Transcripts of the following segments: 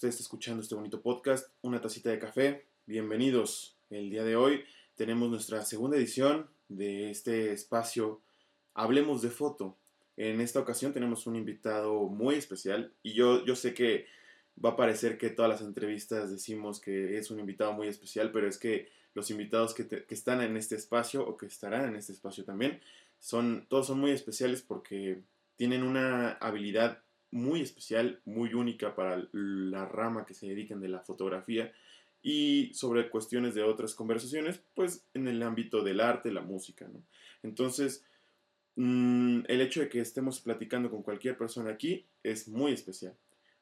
usted esté escuchando este bonito podcast, una tacita de café. Bienvenidos. El día de hoy tenemos nuestra segunda edición de este espacio Hablemos de Foto. En esta ocasión tenemos un invitado muy especial y yo, yo sé que va a parecer que todas las entrevistas decimos que es un invitado muy especial, pero es que los invitados que, que están en este espacio o que estarán en este espacio también, son, todos son muy especiales porque tienen una habilidad muy especial, muy única para la rama que se dediquen de la fotografía y sobre cuestiones de otras conversaciones, pues en el ámbito del arte, la música, ¿no? Entonces, mm, el hecho de que estemos platicando con cualquier persona aquí es muy especial.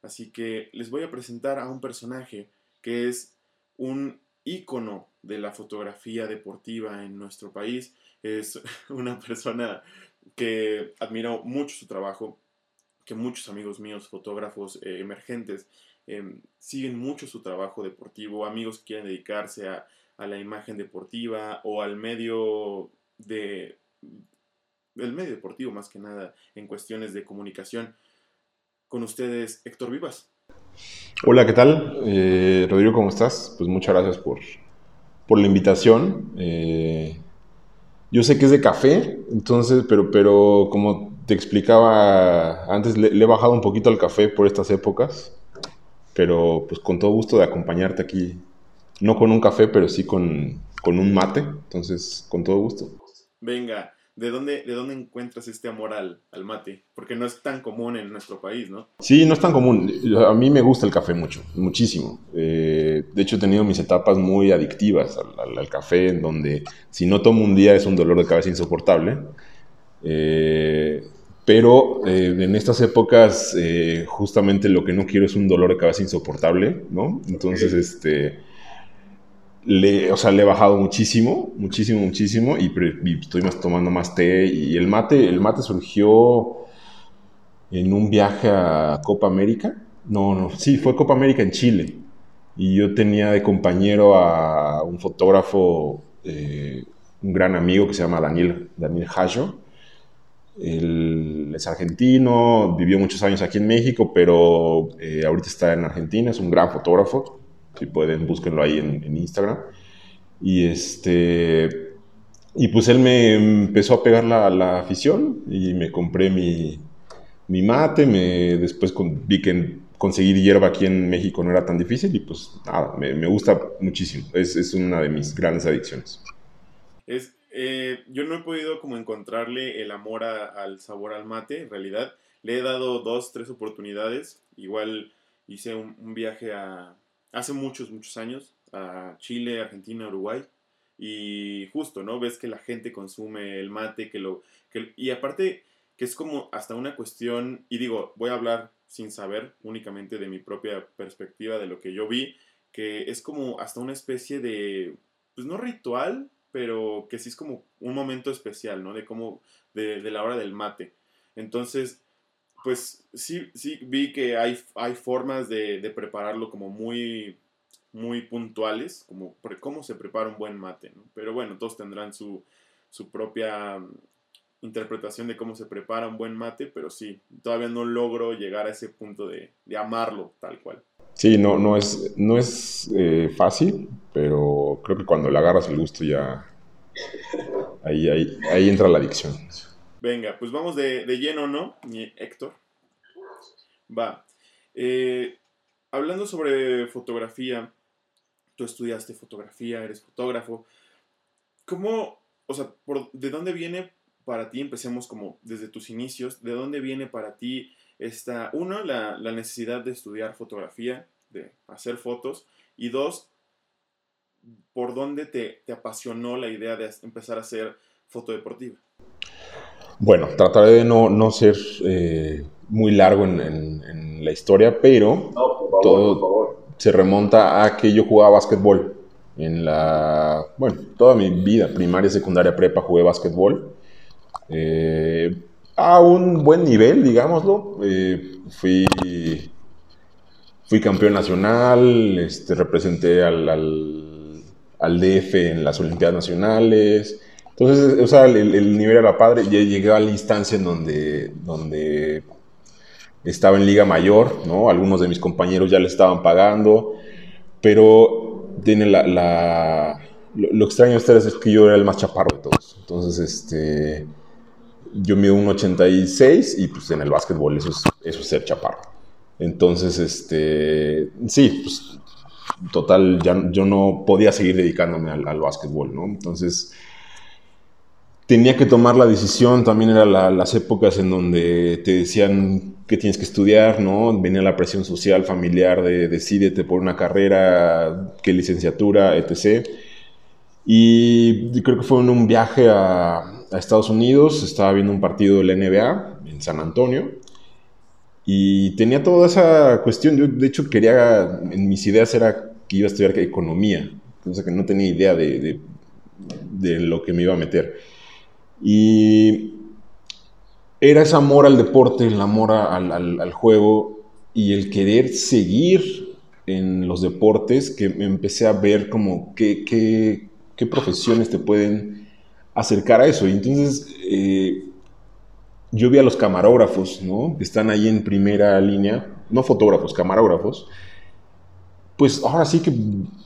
Así que les voy a presentar a un personaje que es un ícono de la fotografía deportiva en nuestro país. Es una persona que admiro mucho su trabajo, que muchos amigos míos, fotógrafos eh, emergentes, em, siguen mucho su trabajo deportivo, amigos que quieren dedicarse a, a la imagen deportiva o al medio de el medio deportivo más que nada en cuestiones de comunicación. Con ustedes, Héctor Vivas. Hola, ¿qué tal? Eh, Rodrigo, ¿cómo estás? Pues muchas gracias por, por la invitación. Eh, yo sé que es de café, entonces, pero, pero como te explicaba antes, le, he bajado un poquito al café por estas épocas, pero pues con todo gusto de acompañarte aquí, no con un café, pero sí con, con un mate, entonces con todo gusto. Venga, ¿de dónde, de dónde encuentras este amor al, al, mate? Porque no es tan común en nuestro país, ¿no? Sí, no es tan común. A mí me gusta el café mucho, muchísimo. Eh, de hecho, he tenido mis etapas muy adictivas al, al, al, café, en donde si no tomo un día es un dolor de cabeza insoportable. Eh, pero eh, en estas épocas eh, justamente lo que no quiero es un dolor de cabeza insoportable, ¿no? Entonces, este le, o sea, le he bajado muchísimo, muchísimo, muchísimo y, y, estoy más tomando más té y el mate, el mate surgió en un viaje a Copa América. No, no, sí, fue Copa América en Chile y yo tenía de compañero a un fotógrafo, eh, un gran amigo que se llama Daniel, Daniel Hayo. Él es argentino, vivió muchos años aquí en México, pero eh, ahorita está en Argentina, es un gran fotógrafo si pueden, búsquenlo ahí en, Instagram. Y este. Y pues él me empezó a pegar la, la afición y me compré mi, mi mate. Me, después con, vi que conseguir hierba aquí en México no era tan difícil y pues nada, me, gusta muchísimo. Es, es, una de mis grandes adicciones. Es, eh, yo no he podido como encontrarle el amor a, al sabor al mate, en realidad. Le he dado dos, tres oportunidades. Igual hice un, un viaje a, hace muchos, muchos años a Chile, Argentina, Uruguay. Y justo, ¿no? Ves que la gente consume el mate, que lo... Que, y aparte que es como hasta una cuestión, y digo, voy a hablar sin saber únicamente de mi propia perspectiva, de lo que yo vi, que es como hasta una especie de, pues no ritual, pero que sí es como un momento especial, ¿no? De cómo, de, de la hora del mate. Entonces, pues sí, sí vi que hay, hay formas de, prepararlo como muy, muy puntuales, como cómo se prepara un buen mate. Pero bueno, todos tendrán su, su propia mm, interpretación de cómo se prepara un buen mate, pero sí, todavía no logro llegar a ese punto de, de amarlo tal cual. Sí, no, no es, no es eh, fácil, pero creo que cuando le agarras el gusto ya ahí, ahí, ahí entra la adicción. Venga, pues vamos de, de lleno, ¿no? Héctor. Va. Eh, hablando sobre fotografía, tú estudiaste fotografía, eres fotógrafo. ¿Cómo, o sea, por, de dónde viene para ti, empecemos como desde tus inicios, de dónde viene para ti esta, uno, la, la necesidad de estudiar fotografía, de hacer fotos, y dos, por dónde te, te apasionó la idea de empezar a hacer foto deportiva? Bueno, trataré de no, no ser eh, muy largo en, en, en, la historia, pero no, favor, todo se remonta a que yo jugaba básquetbol. En la, bueno, toda mi vida, primaria, secundaria, prepa, jugué básquetbol. Eh, a un buen nivel, digámoslo. Eh, fui, fui campeón nacional, este, representé al, al, al DF en las Olimpiadas Nacionales. Entonces, o sea, el, el, nivel era padre. Ya llegué a la instancia en donde, donde estaba en Liga Mayor, ¿no? Algunos de mis compañeros ya le estaban pagando, pero tiene la, lo, extraño de ustedes es que yo era el más chaparro de todos. Entonces, este, yo mido un 86 y pues en el básquetbol eso es, eso es ser chaparro. Entonces, este, sí, pues total, yo no podía seguir dedicándome al, al básquetbol, ¿no? Entonces, tenía que tomar la decisión, también eran las épocas en donde te decían que tienes que estudiar, ¿no? Venía la presión social, familiar de decídete por una carrera, qué licenciatura, etc. Y creo que fue en un viaje a, a Estados Unidos, estaba viendo un partido de la NBA en San Antonio y tenía toda esa cuestión, yo de hecho quería, en mis ideas era que iba a estudiar economía, entonces que no tenía idea de, de, lo que me iba a meter. Y era ese amor al deporte, el amor al, al, juego y el querer seguir en los deportes que me empecé a ver como qué, qué, qué profesiones te pueden acercar a eso. Y entonces eh, yo vi a los camarógrafos, ¿no? Que están ahí en primera línea, no fotógrafos, camarógrafos, pues ahora sí que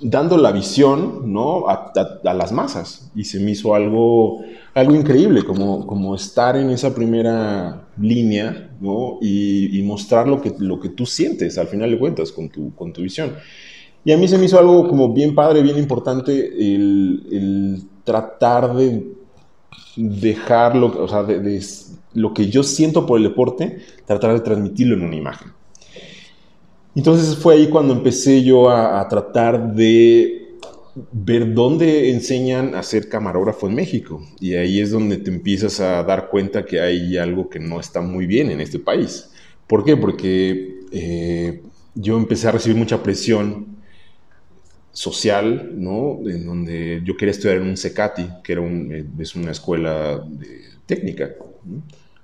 dando la visión, ¿no? A, las masas. Y se me hizo algo, algo increíble, como, como estar en esa primera línea, ¿no? Y, mostrar lo que, lo que tú sientes, al final de cuentas, con tu, con tu visión. Y a mí se me hizo algo como bien padre, bien importante, el, el tratar de dejarlo, o sea, de, lo que yo siento por el deporte, tratar de transmitirlo en una imagen. Entonces fue ahí cuando empecé yo a, tratar de ver dónde enseñan a ser camarógrafo en México. Y ahí es donde te empiezas a dar cuenta que hay algo que no está muy bien en este país. ¿Por qué? Porque eh, yo empecé a recibir mucha presión social, ¿no? En donde yo quería estudiar en un CECATI, que era eh, es una escuela técnica,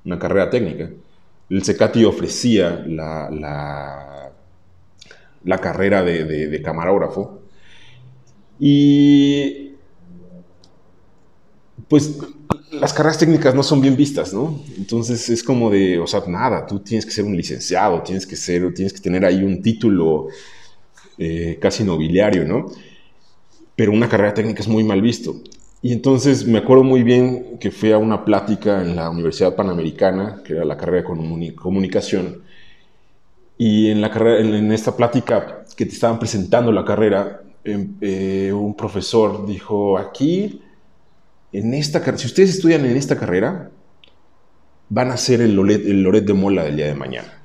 una carrera técnica. El CECATI ofrecía la, la, carrera de, de, camarógrafo y pues las carreras técnicas no son bien vistas, ¿no? Entonces es como de, o sea, nada, tú tienes que ser un licenciado, tienes que ser, tienes que tener ahí un título eh, casi nobiliario, ¿no? Pero una carrera técnica es muy mal visto. Y entonces me acuerdo muy bien que fui a una plática en la Universidad Panamericana, que era la carrera de comunicación, y en, la carrera, en esta plática que te estaban presentando la carrera, em, eh, un profesor dijo, aquí, en esta si ustedes estudian en esta carrera, van a ser el el Loret de Mola del día de mañana.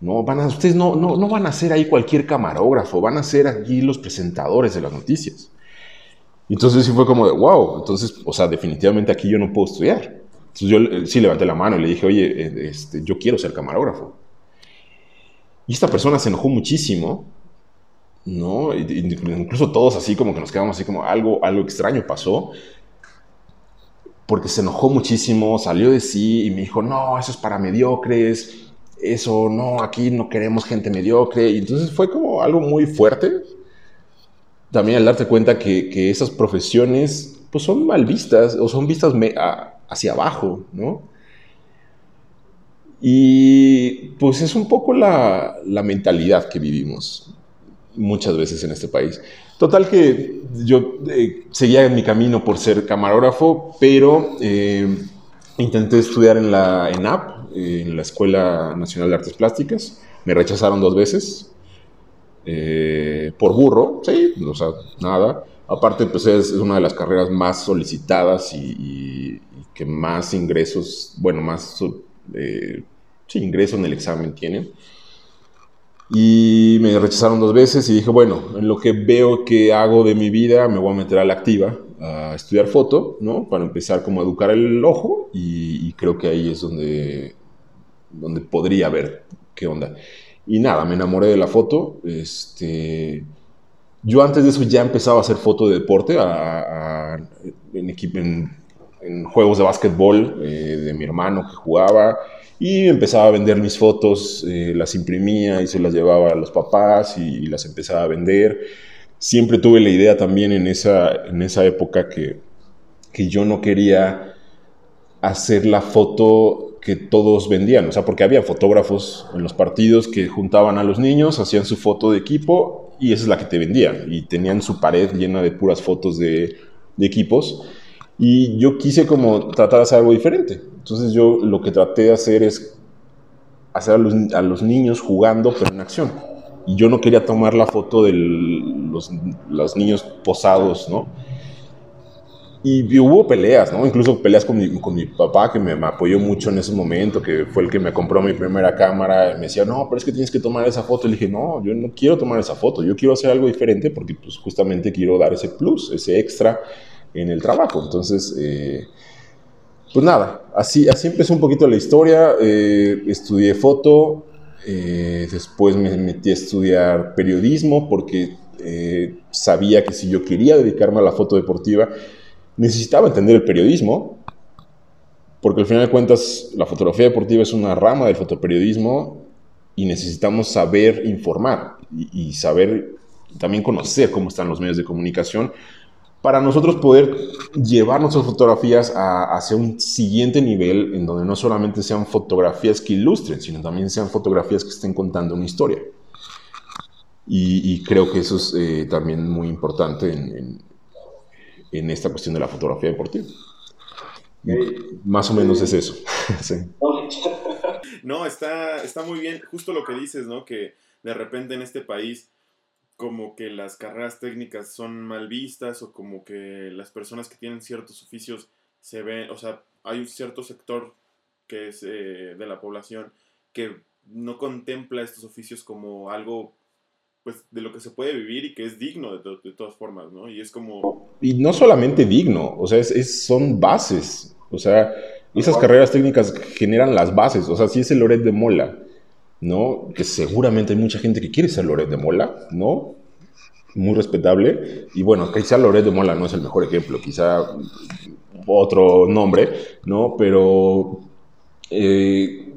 No, van a, ustedes no, no, no van a ser ahí cualquier camarógrafo, van a ser aquí los presentadores de las noticias. Entonces sí fue como de, wow, entonces, o sea, definitivamente aquí yo no puedo estudiar. Entonces yo eh, sí levanté la mano y le dije, oye, eh, este, yo quiero ser camarógrafo. Y esta persona se enojó muchísimo, ¿no? Incluso todos así como que nos quedamos así como algo, algo extraño pasó. Porque se enojó muchísimo, salió de sí y me dijo, no, eso es para mediocres, eso, no, aquí no queremos gente mediocre. Y entonces fue como algo muy fuerte. También al darte cuenta que, esas profesiones pues son mal vistas o son vistas hacia abajo, ¿no? Y pues es un poco la, mentalidad que vivimos muchas veces en este país. Total que yo eh, seguía en mi camino por ser camarógrafo, pero eh, intenté estudiar en la ENAP, en la Escuela Nacional de Artes Plásticas. Me rechazaron dos veces. Eh, por burro, sí, o sea, nada. Aparte, pues es, una de las carreras más solicitadas y, que más ingresos, bueno, más, eh, sí, ingreso en el examen tienen. Y me rechazaron dos veces y dije, bueno, en lo que veo que hago de mi vida, me voy a meter a la activa, a estudiar foto, ¿no? Para empezar como a educar el ojo y creo que ahí es donde donde podría ver qué onda. Y nada, me enamoré de la foto. Este, yo antes de eso ya empezaba a hacer foto de deporte en, en, juegos de básquetbol eh, de mi hermano que jugaba y empezaba a vender mis fotos, eh, las imprimía y se las llevaba a los papás y, las empezaba a vender. Siempre tuve la idea también en esa, en esa época que, que yo no quería hacer la foto que todos vendían, o sea, porque había fotógrafos en los partidos que juntaban a los niños, hacían su foto de equipo y esa es la que te vendían. Y tenían su pared llena de puras fotos de, equipos. Y yo quise como tratar de hacer algo diferente. Entonces yo lo que traté de hacer es hacer a los, a los niños jugando, pero en acción. Y yo no quería tomar la foto de los, los niños posados, ¿no? Y hubo peleas, ¿no? Incluso peleas con mi, con mi papá, que me, apoyó mucho en ese momento, que fue el que me compró mi primera cámara. Me decía, no, pero es que tienes que tomar esa foto. Le dije, no, yo no quiero tomar esa foto. Yo quiero hacer algo diferente porque pues, justamente quiero dar ese plus, ese extra en el trabajo. Entonces, eh, pues nada, así, así empezó un poquito la historia. Eh, estudié foto, eh, después me metí a estudiar periodismo porque sabía que si yo quería dedicarme a la foto deportiva, necesitaba entender el periodismo, porque al final de cuentas la fotografía deportiva es una rama del fotoperiodismo y necesitamos saber informar y, saber también conocer cómo están los medios de comunicación para nosotros poder llevar nuestras fotografías hacia un siguiente nivel en donde no solamente sean fotografías que ilustren, sino también sean fotografías que estén contando una historia. Y, creo que eso es eh, también muy importante esta cuestión de la fotografía deportiva. Más o menos es eso. No, está, está muy bien. Justo lo que dices, ¿no? Que de repente en este país como que las carreras técnicas son mal vistas o como que las personas que tienen ciertos oficios se ven, o sea, hay un cierto sector que es eh, de la población que no contempla estos oficios como algo pues de lo que se puede vivir y que es digno de, de todas formas, ¿no? Y es como... Y no solamente digno, o sea, es, son bases, o sea, esas carreras técnicas generan las bases, o sea, si es el Loret de Mola, ¿no? Que seguramente hay mucha gente que quiere ser Loret de Mola, ¿no? Muy respetable, y bueno, quizá Loret de Mola no es el mejor ejemplo, quizá otro nombre, ¿no? Pero... Eh,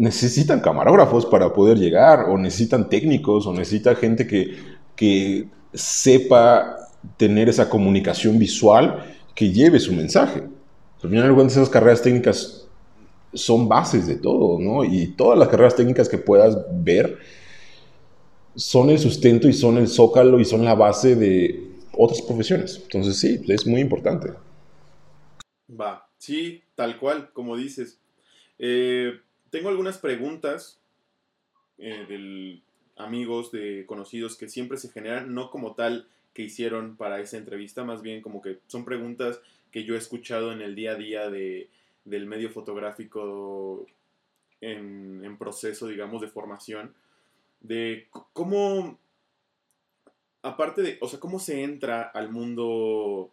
necesitan camarógrafos para poder llegar, o necesitan técnicos, o necesita gente que, que sepa tener esa comunicación visual que lleve su mensaje. Al final de esas carreras técnicas son bases de todo, ¿no? Y todas las carreras técnicas que puedas ver son el sustento y son el zócalo y son la base de otras profesiones. Entonces sí, es muy importante. Va, sí, tal cual, como dices. Eh, tengo algunas preguntas eh, de amigos, de conocidos que siempre se generan, no como tal que hicieron para esa entrevista, más bien como que son preguntas que yo he escuchado en el día a día de, del medio fotográfico en, en, proceso, digamos, de formación, de cómo, aparte de, o sea, cómo se entra al mundo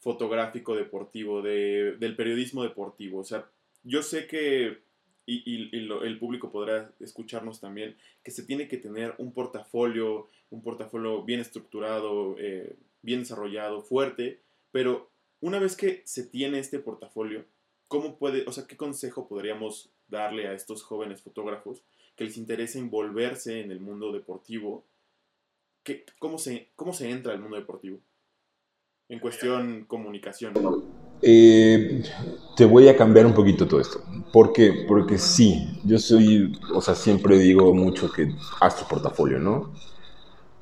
fotográfico deportivo, de, del periodismo deportivo. O sea, yo sé que y, el público podrá escucharnos también, que se tiene que tener un portafolio, un portafolio bien estructurado, eh, bien desarrollado, fuerte, pero una vez que se tiene este portafolio, ¿cómo puede, o sea, qué consejo podríamos darle a estos jóvenes fotógrafos que les interesa envolverse en el mundo deportivo? ¿Qué, cómo, se, ¿Cómo se entra al mundo deportivo? En cuestión comunicación. Eh, te voy a cambiar un poquito todo esto. ¿Por qué? Porque sí, yo soy, o sea, siempre digo mucho que haz tu portafolio, ¿no?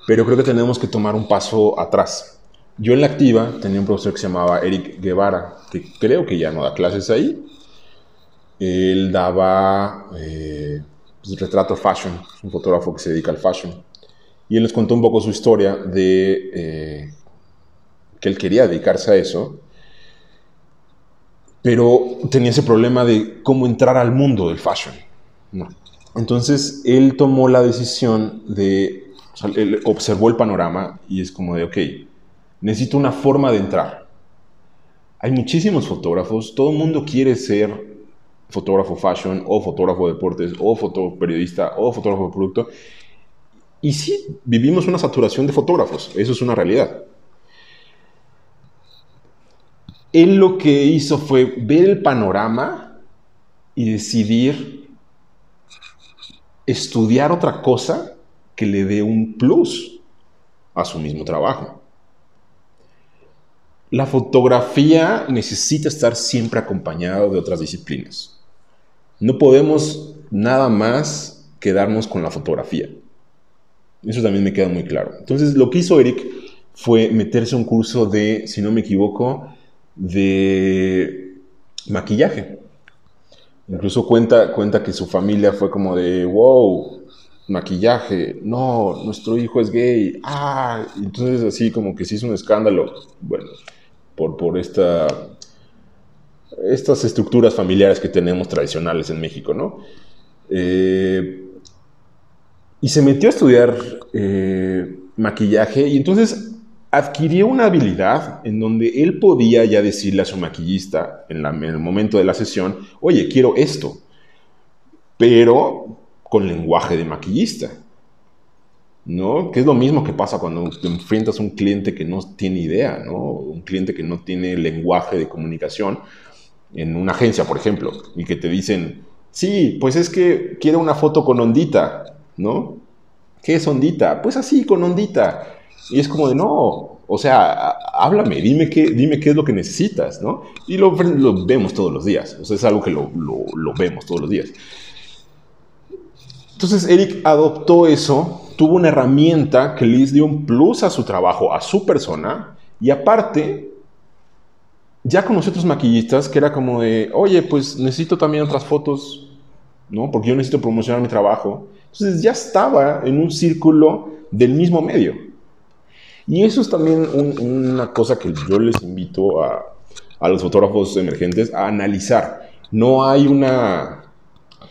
Pero creo que tenemos que tomar un paso atrás. Yo en la activa tenía un profesor que se llamaba Eric Guevara, que creo que ya no da clases ahí. Él daba eh, pues, retrato fashion, un fotógrafo que se dedica al fashion. Y él les contó un poco su historia de eh, que él quería dedicarse a eso pero tenía ese problema de cómo entrar al mundo del fashion. Entonces él tomó la decisión de, él observó el panorama y es como de, ok, necesito una forma de entrar. Hay muchísimos fotógrafos, todo el mundo quiere ser fotógrafo fashion o fotógrafo de deportes o fotoperiodista o fotógrafo producto. Y sí, vivimos una saturación de fotógrafos, eso es una realidad. Él lo que hizo fue ver el panorama y decidir estudiar otra cosa que le dé un plus a su mismo trabajo. la fotografía necesita estar siempre acompañado de otras disciplinas. No podemos nada más quedarnos con la fotografía. Eso también me queda muy claro. Entonces, lo que hizo Eric fue meterse a un curso de, si no me equivoco, de maquillaje. Incluso cuenta, cuenta que su familia fue como de, wow, maquillaje, no, nuestro hijo es gay, ah, entonces así como que se hizo un escándalo, bueno, por, por esta, estas estructuras familiares que tenemos tradicionales en México, ¿no? Eh, y se metió a estudiar eh, maquillaje y entonces adquirió una habilidad en donde él podía ya decirle a su maquillista en, el momento de la sesión, oye, quiero esto, pero con lenguaje de maquillista. ¿no? Que es lo mismo que pasa cuando te enfrentas a un cliente que no tiene idea, ¿no? Un cliente que no tiene lenguaje de comunicación en una agencia, por ejemplo, y que te dicen, sí, pues es que quiero una foto con ondita, ¿no? ¿Qué es ondita? Pues así, con ondita. Y es como de, no, o sea, háblame, dime qué, dime qué es lo que necesitas, ¿no? Y lo, vemos todos los días, o sea, es algo que lo, lo vemos todos los días. Entonces Eric adoptó eso tuvo una herramienta que les dio un plus a su trabajo, a su persona, y aparte, ya con nosotros maquillistas, que era como de, oye, pues necesito también otras fotos, ¿no? Porque yo necesito promocionar mi trabajo. Entonces ya estaba en un círculo del mismo medio. Y eso es también una cosa que yo les invito a, a los fotógrafos emergentes a analizar. No hay una,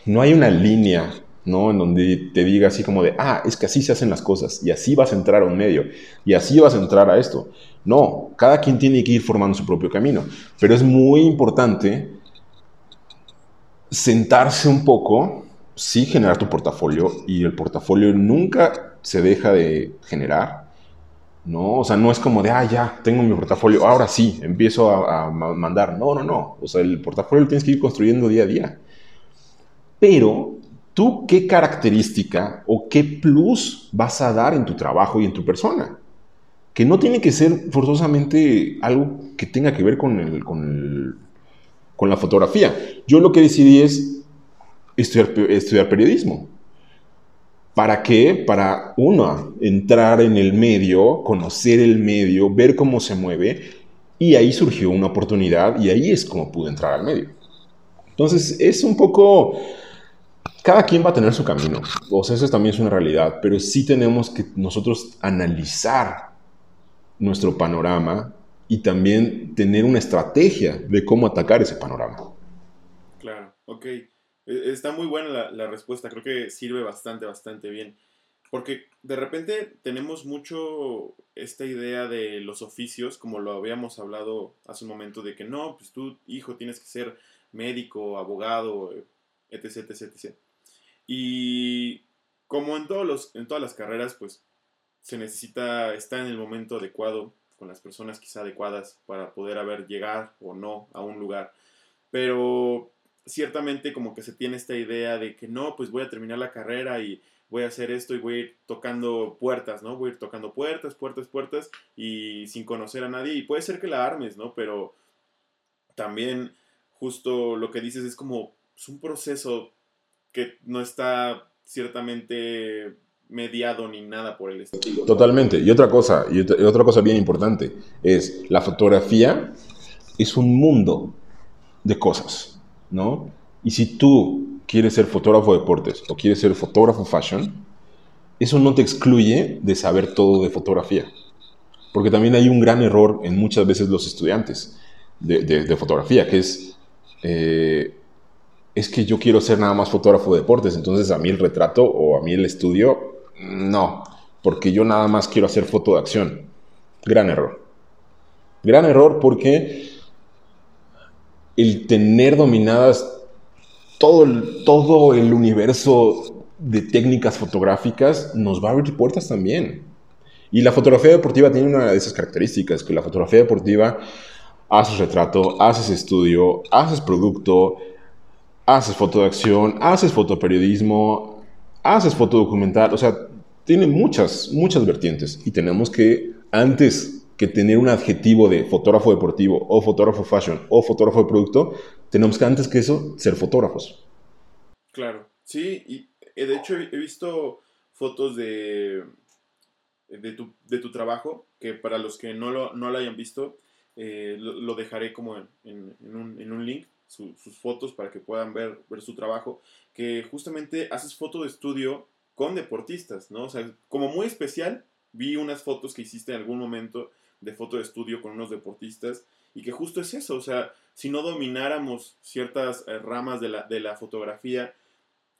no hay una línea ¿no? En donde te diga así como de, ah, es que así se hacen las cosas y así vas a entrar a un medio y así vas a entrar a esto. No, cada quien tiene que ir formando su propio camino, pero es muy importante sentarse un poco, sí generar tu portafolio y el portafolio nunca se deja de generar, ¿no? O sea, no es como de, ah, ya, tengo mi portafolio, ahora sí, empiezo a, mandar. No, no, no. O sea, el portafolio lo tienes que ir construyendo día a día. Pero ¿Tú qué característica o qué plus vas a dar en tu trabajo y en tu persona? Que no tiene que ser forzosamente algo que tenga que ver con, el, con, con la fotografía. Yo lo que decidí es estudiar, estudiar periodismo. ¿Para qué? Para, uno, entrar en el medio, conocer el medio, ver cómo se mueve, y ahí surgió una oportunidad y ahí es como pude entrar al medio. Entonces, es un poco cada quien va a tener su camino. O sea, eso también es una realidad, pero sí tenemos que nosotros analizar nuestro panorama y también tener una estrategia de cómo atacar ese panorama. Claro, ok. E, está muy buena la, respuesta, creo que sirve bastante, bastante bien. Porque de repente tenemos mucho esta idea de los oficios, como lo habíamos hablado hace un momento, de que no, pues tú, hijo, tienes que ser médico, abogado, etc, etc, etc. Y como en, todos los, en todas las carreras, pues se necesita estar en el momento adecuado, con las personas quizá adecuadas para poder haber llegar o no a un lugar. Pero ciertamente como que se tiene esta idea de que no, pues voy a terminar la carrera y voy a hacer esto y voy a ir tocando puertas, ¿no? Voy a ir tocando puertas, puertas, puertas y sin conocer a nadie. Y puede ser que la armes, ¿no? Pero también justo lo que dices es como es un proceso que no está ciertamente mediado ni nada por el estilo. Totalmente. Y otra cosa, y otra cosa bien importante, es la fotografía es un mundo de cosas, ¿no? Y si tú quieres ser fotógrafo de deportes o quieres ser fotógrafo fashion, eso no te excluye de saber todo de fotografía. Porque también hay un gran error en muchas veces los estudiantes de, fotografía, que es eh, es que yo quiero ser nada más fotógrafo de deportes, entonces a mí el retrato o a mí el estudio, no, porque yo nada más quiero hacer foto de acción. Gran error. Gran error porque el tener dominadas todo el, todo el universo de técnicas fotográficas nos va a abrir puertas también. Y la fotografía deportiva tiene una de esas características, que la fotografía deportiva haces retrato, haces estudio, haces producto, haces foto de acción, haces fotoperiodismo, haces fotodocumental, o sea, tiene muchas, muchas vertientes y tenemos que, antes que tener un adjetivo de fotógrafo deportivo o fotógrafo fashion o fotógrafo de producto, tenemos que antes que eso ser fotógrafos. Claro, sí, y eh, de hecho he visto fotos de, de, tu, de tu trabajo, que para los que no lo, no hayan visto, eh, lo, dejaré como en, en, un, en un, link, sus fotos para que puedan ver, ver su trabajo, que justamente haces foto de estudio con deportistas, ¿no? O sea, como muy especial, vi unas fotos que hiciste en algún momento de foto de estudio con unos deportistas y que justo es eso, o sea, si no domináramos ciertas eh, ramas de la, de la fotografía,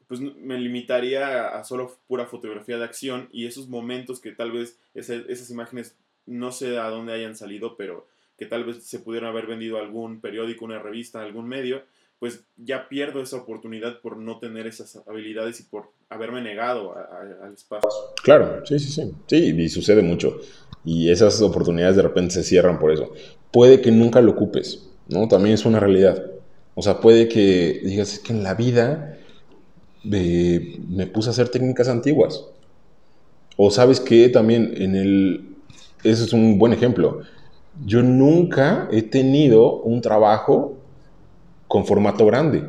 pues me limitaría a, solo pura fotografía de acción y esos momentos que tal vez esas imágenes no sé a dónde hayan salido, pero que tal vez se pudieran haber vendido a algún periódico, una revista, algún medio, pues ya pierdo esa oportunidad por no tener esas habilidades y por haberme negado al espacio. Claro, sí, sí, sí. Sí, y sucede mucho. Y esas oportunidades de repente se cierran por eso. Puede que nunca lo ocupes, ¿no? También es una realidad. O sea, puede que digas, es que en la vida eh, me puse a hacer técnicas antiguas. O sabes que también en el... Eso es un buen ejemplo. Yo nunca he tenido un trabajo con formato grande.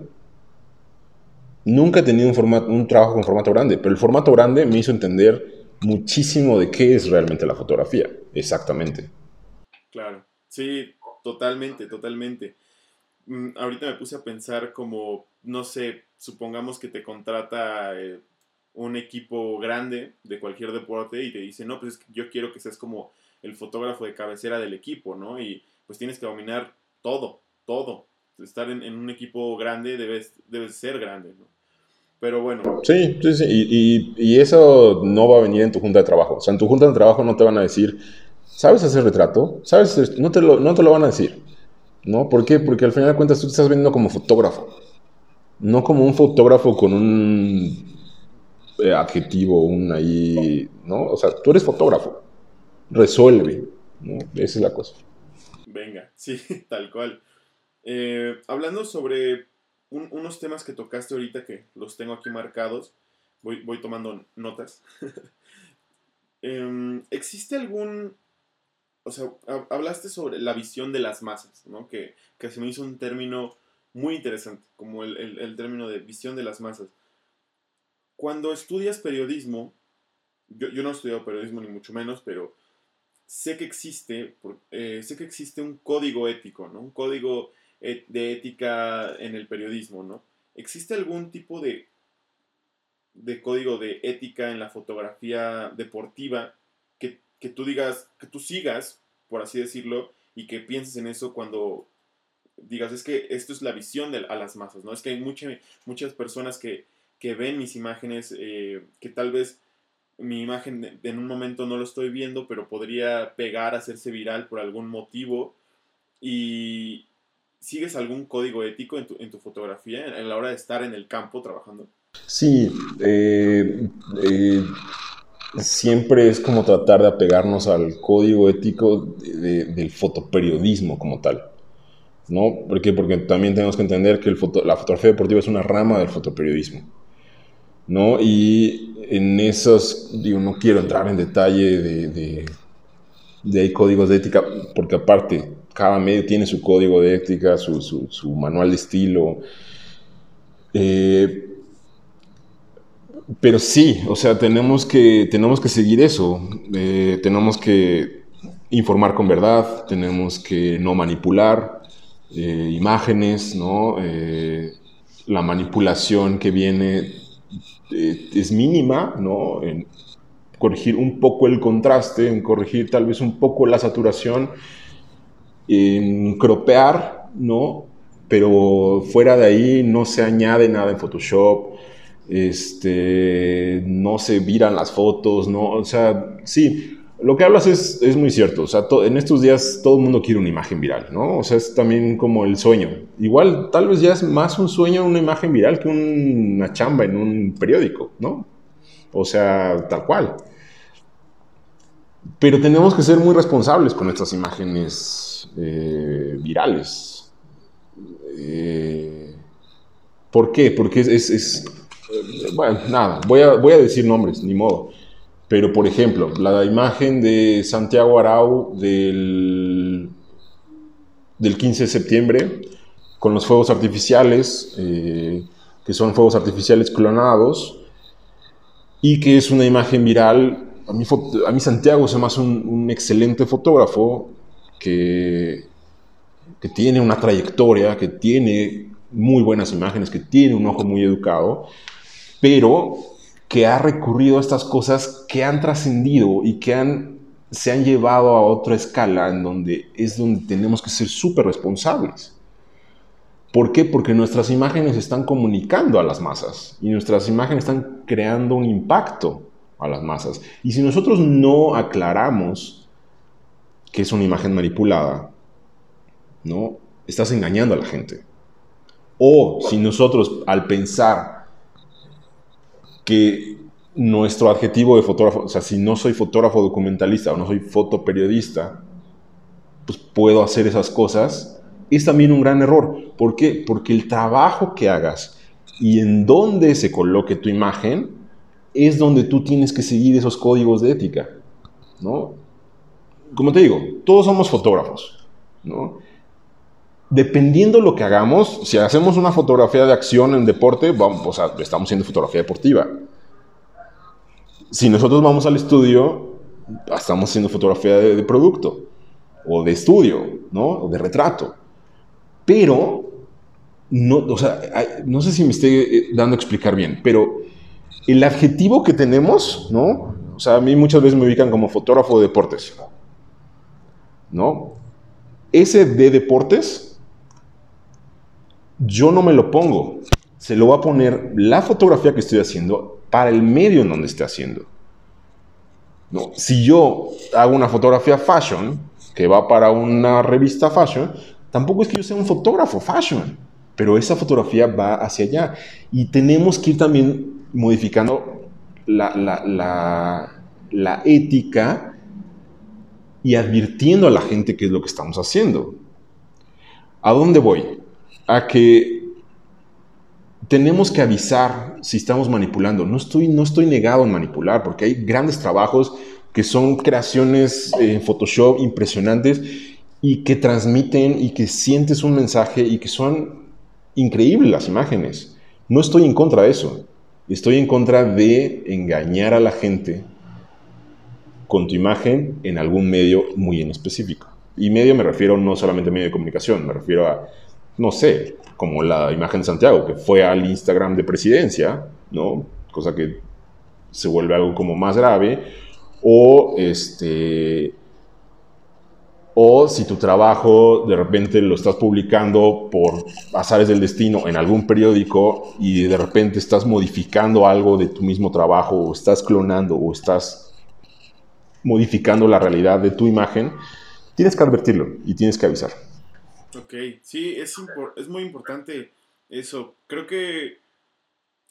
Nunca he tenido un, formato, un trabajo con formato grande, pero el formato grande me hizo entender muchísimo de qué es realmente la fotografía, exactamente. Claro, sí, totalmente, totalmente. Mm, ahorita me puse a pensar como, no sé, supongamos que te contrata eh, un equipo grande de cualquier deporte y te dice, no, pues yo quiero que seas como el fotógrafo de cabecera del equipo, ¿no? Y pues tienes que dominar todo, todo estar en, un equipo grande debes, debes ser grande, ¿no? Pero bueno. Sí, sí, sí. Y, y, eso no va a venir en tu junta de trabajo. O sea, en tu junta de trabajo no te van a decir, ¿sabes hacer retrato? ¿Sabes? No te lo, no te lo van a decir. ¿No? ¿Por qué? Porque al final de cuentas tú te estás vendiendo como fotógrafo. No como un fotógrafo con un eh, adjetivo, un ahí, ¿no? O sea, tú eres fotógrafo. Resuelve, ¿no? Esa es la cosa. Venga, sí, tal cual. Eh, hablando sobre unos temas que tocaste ahorita, que los tengo aquí marcados, voy, voy tomando notas. Em, ¿Existe algún... O sea, hablaste sobre la visión de las masas, ¿no? Que, que se me hizo un término muy interesante, como el, el, término de visión de las masas. Cuando estudias periodismo, yo, yo no he estudiado periodismo ni mucho menos, pero sé que existe, eh, sé que existe un código ético, ¿no? Un código de ética en el periodismo, ¿no? ¿Existe algún tipo de, de código de ética en la fotografía deportiva que, tú digas, que tú sigas, por así decirlo, y que pienses en eso cuando digas, es que esto es la visión de, a las masas, ¿no? Es que hay muchas personas que, ven mis imágenes, eh, que tal vez mi imagen en un momento no lo estoy viendo, pero podría pegar, hacerse viral por algún motivo. Y, ¿Sigues algún código ético en tu, fotografía en, la hora de estar en el campo trabajando? Sí, eh, eh, siempre es como tratar de apegarnos al código ético del fotoperiodismo como tal. ¿No? ¿Por qué? Porque también tenemos que entender que la fotografía deportiva es una rama del fotoperiodismo. ¿no? Y en esos, digo, no quiero entrar en detalle de, de, de códigos de ética, porque aparte cada medio tiene su código de ética, su, su, manual de estilo. Eh, pero sí, o sea, tenemos que, tenemos que seguir eso. Eh, tenemos que informar con verdad, tenemos que no manipular eh, imágenes, ¿no? la manipulación que viene es mínima, ¿no? En corregir un poco el contraste, en corregir tal vez un poco la saturación en cropear, ¿no? Pero fuera de ahí no se añade nada en Photoshop, este, no se viran las fotos, ¿no? O sea, sí, lo que hablas es, es muy cierto. O sea, en estos días todo el mundo quiere una imagen viral, ¿no? O sea, es también como el sueño. Igual, tal vez ya es más un sueño una imagen viral que una chamba en un periódico, ¿no? O sea, tal cual. Pero tenemos que ser muy responsables con estas imágenes eh, virales. Eh, ¿Por qué? Porque es, eh, bueno, nada, voy a, voy a decir nombres, ni modo. Pero, por ejemplo, la imagen de Santiago Arau del, del 15 de septiembre, con los fuegos artificiales, que son fuegos artificiales clonados, y que es una imagen viral. A mí, a mí Santiago se me un excelente fotógrafo que, tiene una trayectoria, que tiene muy buenas imágenes, que tiene un ojo muy educado, pero que ha recurrido a estas cosas que han trascendido y que han, se han llevado a otra escala en donde es donde tenemos que ser súper responsables. ¿Por qué? Porque nuestras imágenes están comunicando a las masas y nuestras imágenes están creando un impacto a las masas. Y si nosotros no aclaramos que es una imagen manipulada, ¿no? Estás engañando a la gente. O si nosotros al pensar que nuestro adjetivo de fotógrafo, o sea, si no soy fotógrafo documentalista o no soy fotoperiodista, pues puedo hacer esas cosas, es también un gran error. ¿Por qué? Porque el trabajo que hagas y en dónde se coloque tu imagen es donde tú tienes que seguir esos códigos de ética, ¿no? Como te digo, todos somos fotógrafos, ¿no? dependiendo lo que hagamos, si hacemos una fotografía de acción en deporte, vamos, o sea, estamos haciendo fotografía deportiva. Si nosotros vamos al estudio, estamos haciendo fotografía de, producto, o de estudio, ¿no? O de retrato. Pero, no, o sea, no sé si me estoy eh, dando a explicar bien, pero el adjetivo que tenemos, ¿no? O sea, a mí muchas veces me ubican como fotógrafo de deportes, ¿no? Ese de deportes yo no me lo pongo. Se lo va a poner la fotografía que estoy haciendo para el medio en donde esté haciendo. No, si yo hago una fotografía fashion, que va para una revista fashion, tampoco es que yo sea un fotógrafo fashion, pero esa fotografía va hacia allá. Y tenemos que ir también modificando la, la, la ética y advirtiendo a la gente qué es lo que estamos haciendo. ¿A dónde voy? a que tenemos que avisar si estamos manipulando. No estoy, no estoy negado en manipular, porque hay grandes trabajos que son creaciones en Photoshop impresionantes y que transmiten y que sientes un mensaje y que son increíbles las imágenes. No estoy en contra de eso. Estoy en contra de engañar a la gente con tu imagen en algún medio muy en específico. Y medio me refiero no solamente a medio de comunicación, me refiero a no sé, como la imagen de Santiago, que fue al Instagram de presidencia, ¿no? Cosa que se vuelve algo como más grave. O este. O si tu trabajo de repente lo estás publicando por azares del destino en algún periódico y de repente estás modificando algo de tu mismo trabajo o estás clonando o estás modificando la realidad de tu imagen, tienes que advertirlo y tienes que avisar. Ok, sí, es, es muy importante eso. Creo que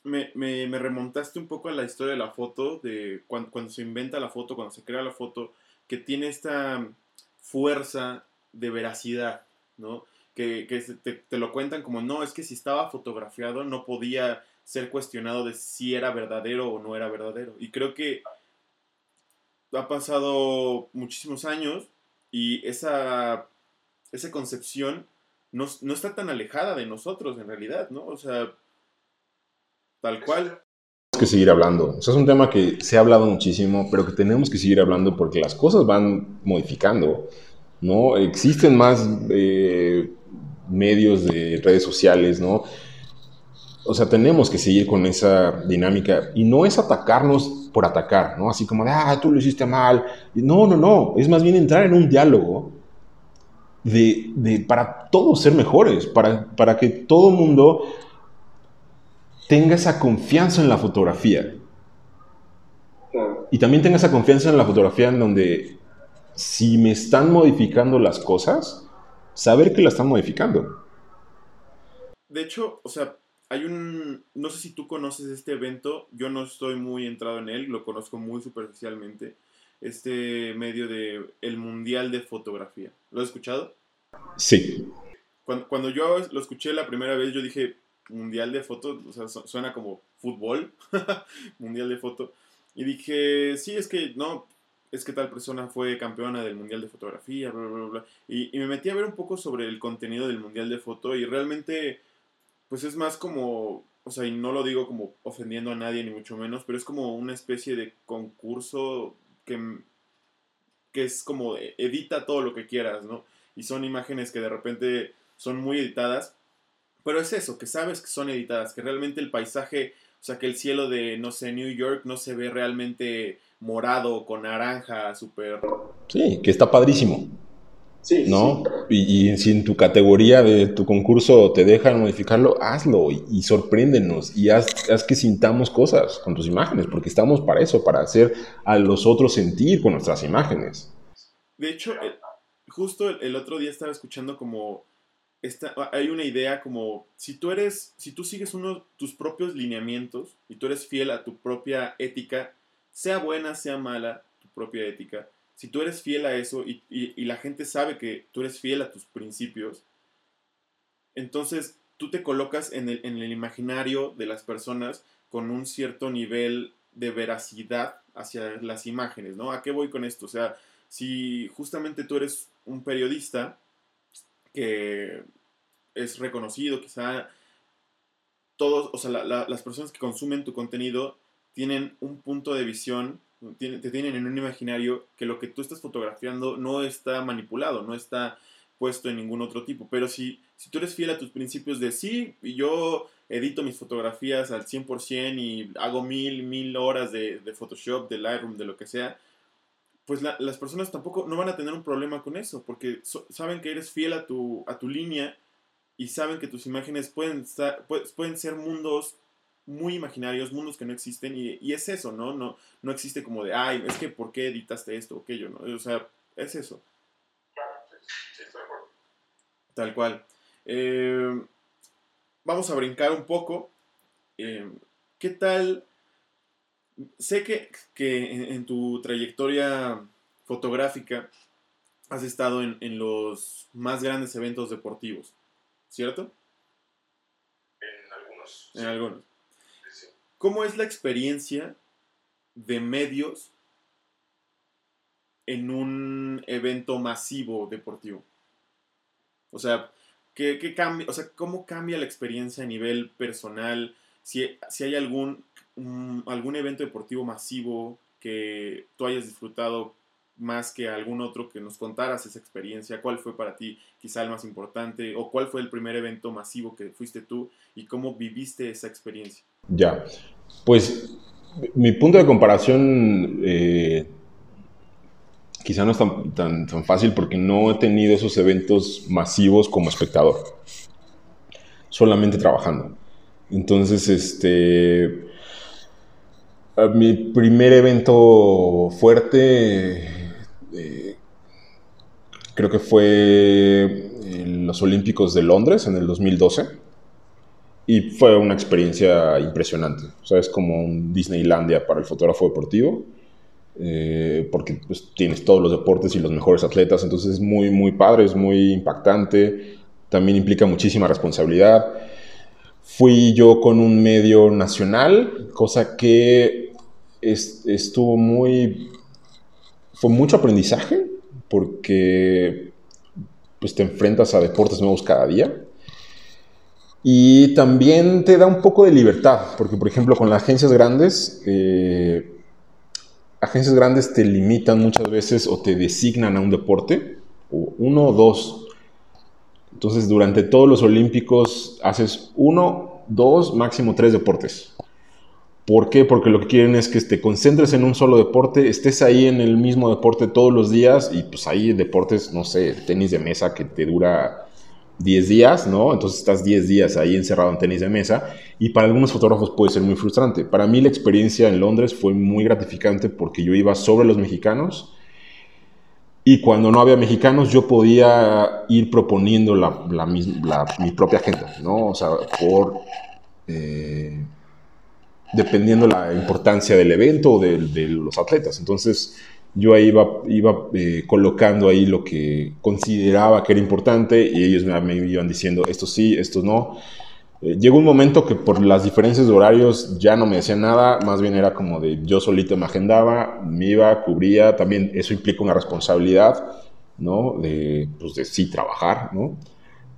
me, remontaste un poco a la historia de la foto, de cuando, se inventa la foto, cuando se crea la foto, que tiene esta fuerza de veracidad, ¿no? Que, te, te, lo cuentan como, no, es que si estaba fotografiado no podía ser cuestionado de si era verdadero o no era verdadero. Y creo que ha pasado muchísimos años y esa esa concepción no, está tan alejada de nosotros en realidad, ¿no? O sea, tal cual. Tenemos que seguir hablando. O sea, es un tema que se ha hablado muchísimo, pero que tenemos que seguir hablando porque las cosas van modificando, ¿no? Existen más eh, medios de redes sociales, ¿no? O sea, tenemos que seguir con esa dinámica y no es atacarnos por atacar, ¿no? Así como de, ah, tú lo hiciste mal. No, no, no. Es más bien entrar en un diálogo de, para todos ser mejores, para, para que todo el mundo tenga esa confianza en la fotografía. Y también tenga esa confianza en la fotografía en donde si me están modificando las cosas, saber que la están modificando. De hecho, o sea, hay un, no sé si tú conoces este evento, yo no estoy muy entrado en él, lo conozco muy superficialmente, este medio de el Mundial de Fotografía. ¿Lo has escuchado? Sí. Cuando, yo lo escuché la primera vez, yo dije, Mundial de Foto, o sea, suena como fútbol, Mundial de Foto. Y dije, sí, es que no, es que tal persona fue campeona del Mundial de Fotografía, bla, bla, bla. Y, y, me metí a ver un poco sobre el contenido del Mundial de Foto y realmente, pues es más como, o sea, y no lo digo como ofendiendo a nadie ni mucho menos, pero es como una especie de concurso que, que es como edita todo lo que quieras, ¿no? Y son imágenes que de repente son muy editadas, pero es eso, que sabes que son editadas, que realmente el paisaje, o sea, que el cielo de, no sé, New York no se ve realmente morado con naranja, súper... Sí, que está padrísimo. Sí, ¿no? Y, si en tu categoría de tu concurso te dejan modificarlo, hazlo y, sorpréndenos y haz, que sintamos cosas con tus imágenes, porque estamos para eso, para hacer a los otros sentir con nuestras imágenes. De hecho, justo el otro día estaba escuchando como hay una idea como si tú eres, si tú sigues uno tus propios lineamientos y tú eres fiel a tu propia ética, sea buena, sea mala, tu propia ética, si tú eres fiel a eso y, la gente sabe que tú eres fiel a tus principios, entonces tú te colocas en el, en el imaginario de las personas con un cierto nivel de veracidad hacia las imágenes, ¿no? ¿A qué voy con esto? O sea, si justamente tú eres un periodista, que es reconocido, quizá todos, o sea, las personas que consumen tu contenido tienen un punto de visión, te tienen en un imaginario que lo que tú estás fotografiando no está manipulado, no está puesto en ningún otro tipo. Pero si, si tú eres fiel a tus principios de sí, yo edito mis fotografías al 100% y hago mil, mil horas de, de Photoshop, de Lightroom, de lo que sea, pues las personas tampoco no van a tener un problema con eso, porque saben que eres fiel a tu, a tu línea y saben que tus imágenes pueden, pueden ser mundos muy imaginarios, mundos que no existen, y, es eso, ¿no? ¿no? No existe como de, ay, es que ¿por qué editaste esto o aquello? ¿no? O sea, es eso. Tal cual. Eh, vamos a brincar un poco. Eh, ¿Qué tal sé que, en, tu trayectoria fotográfica has estado en, los más grandes eventos deportivos, ¿cierto? En algunos. En algunos. ¿Cómo es la experiencia de medios en un evento masivo deportivo? O sea, ¿qué, cambia, o sea, ¿cómo cambia la experiencia a nivel personal? Si, si hay algún algún evento deportivo masivo que tú hayas disfrutado más que algún otro que nos contaras esa experiencia, cuál fue para ti quizá el más importante o cuál fue el primer evento masivo que fuiste tú y cómo viviste esa experiencia. Ya, pues mi punto de comparación eh, quizá no es tan, tan, tan fácil porque no he tenido esos eventos masivos como espectador, solamente trabajando. Entonces, este, mi primer evento fuerte eh, creo que fue los Olímpicos de Londres en el 2012 y fue una experiencia impresionante. O sea, es como un Disneylandia para el fotógrafo deportivo. Eh, porque pues, tienes todos los deportes y los mejores atletas, entonces es muy, muy padre, es muy impactante, también implica muchísima responsabilidad. Fui yo con un medio nacional, cosa que estuvo muy... Fue mucho aprendizaje porque pues te enfrentas a deportes nuevos cada día. Y también te da un poco de libertad, porque por ejemplo con las agencias grandes, eh, agencias grandes te limitan muchas veces o te designan a un deporte, o uno o dos, entonces, durante todos los Olímpicos haces uno, dos, máximo tres deportes. ¿Por qué? Porque lo que quieren es que te concentres en un solo deporte, estés ahí en el mismo deporte todos los días y pues hay deportes, no sé, tenis de mesa que te dura 10 días, ¿no? Entonces estás 10 días ahí encerrado en tenis de mesa y para algunos fotógrafos puede ser muy frustrante. Para mí la experiencia en Londres fue muy gratificante porque yo iba sobre los mexicanos y cuando no había mexicanos, yo podía ir proponiendo la, mi propia agenda, ¿no? O sea, por... Eh, dependiendo la importancia del evento o de, los atletas. Entonces, yo ahí iba, iba eh, colocando ahí lo que consideraba que era importante y ellos me, me, iban diciendo esto sí, esto no. Eh, llegó un momento que por las diferencias de horarios ya no me decía nada, más bien era como de yo solito me agendaba, me iba, cubría, también eso implica una responsabilidad, ¿no? De, pues de sí trabajar, ¿no?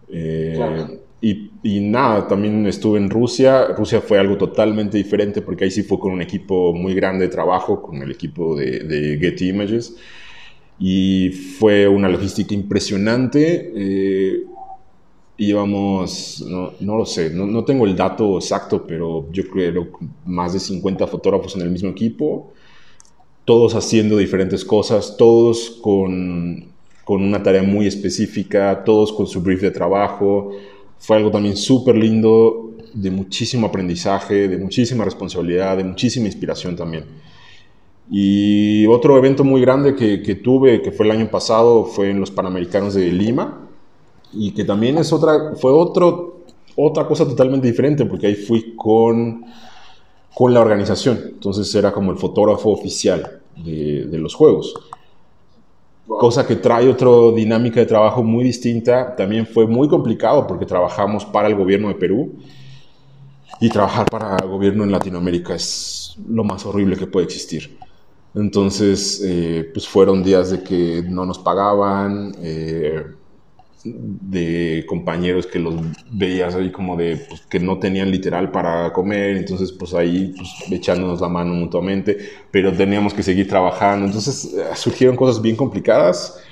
Eh, y, y, nada, también estuve en Rusia. Rusia fue algo totalmente diferente porque ahí sí fue con un equipo muy grande de trabajo, con el equipo de, de Getty Images. Y fue una logística impresionante. Eh, íbamos, no, no, lo sé, no, no, tengo el dato exacto, pero yo creo más de 50 fotógrafos en el mismo equipo, todos haciendo diferentes cosas, todos con, con una tarea muy específica, todos con su brief de trabajo. Fue algo también súper lindo, de muchísimo aprendizaje, de muchísima responsabilidad, de muchísima inspiración también. Y otro evento muy grande que, que tuve, que fue el año pasado, fue en los Panamericanos de Lima, y que también es otra, fue otro, otra cosa totalmente diferente, porque ahí fui con, con la organización, entonces era como el fotógrafo oficial de, de los juegos. Cosa que trae otra dinámica de trabajo muy distinta. También fue muy complicado porque trabajamos para el gobierno de Perú y trabajar para el gobierno en Latinoamérica es lo más horrible que puede existir. Entonces, eh, pues fueron días de que no nos pagaban, eh, de compañeros que los veías ahí como de pues, que no tenían literal para comer, entonces pues ahí pues, echándonos la mano mutuamente, pero teníamos que seguir trabajando, entonces eh, surgieron cosas bien complicadas,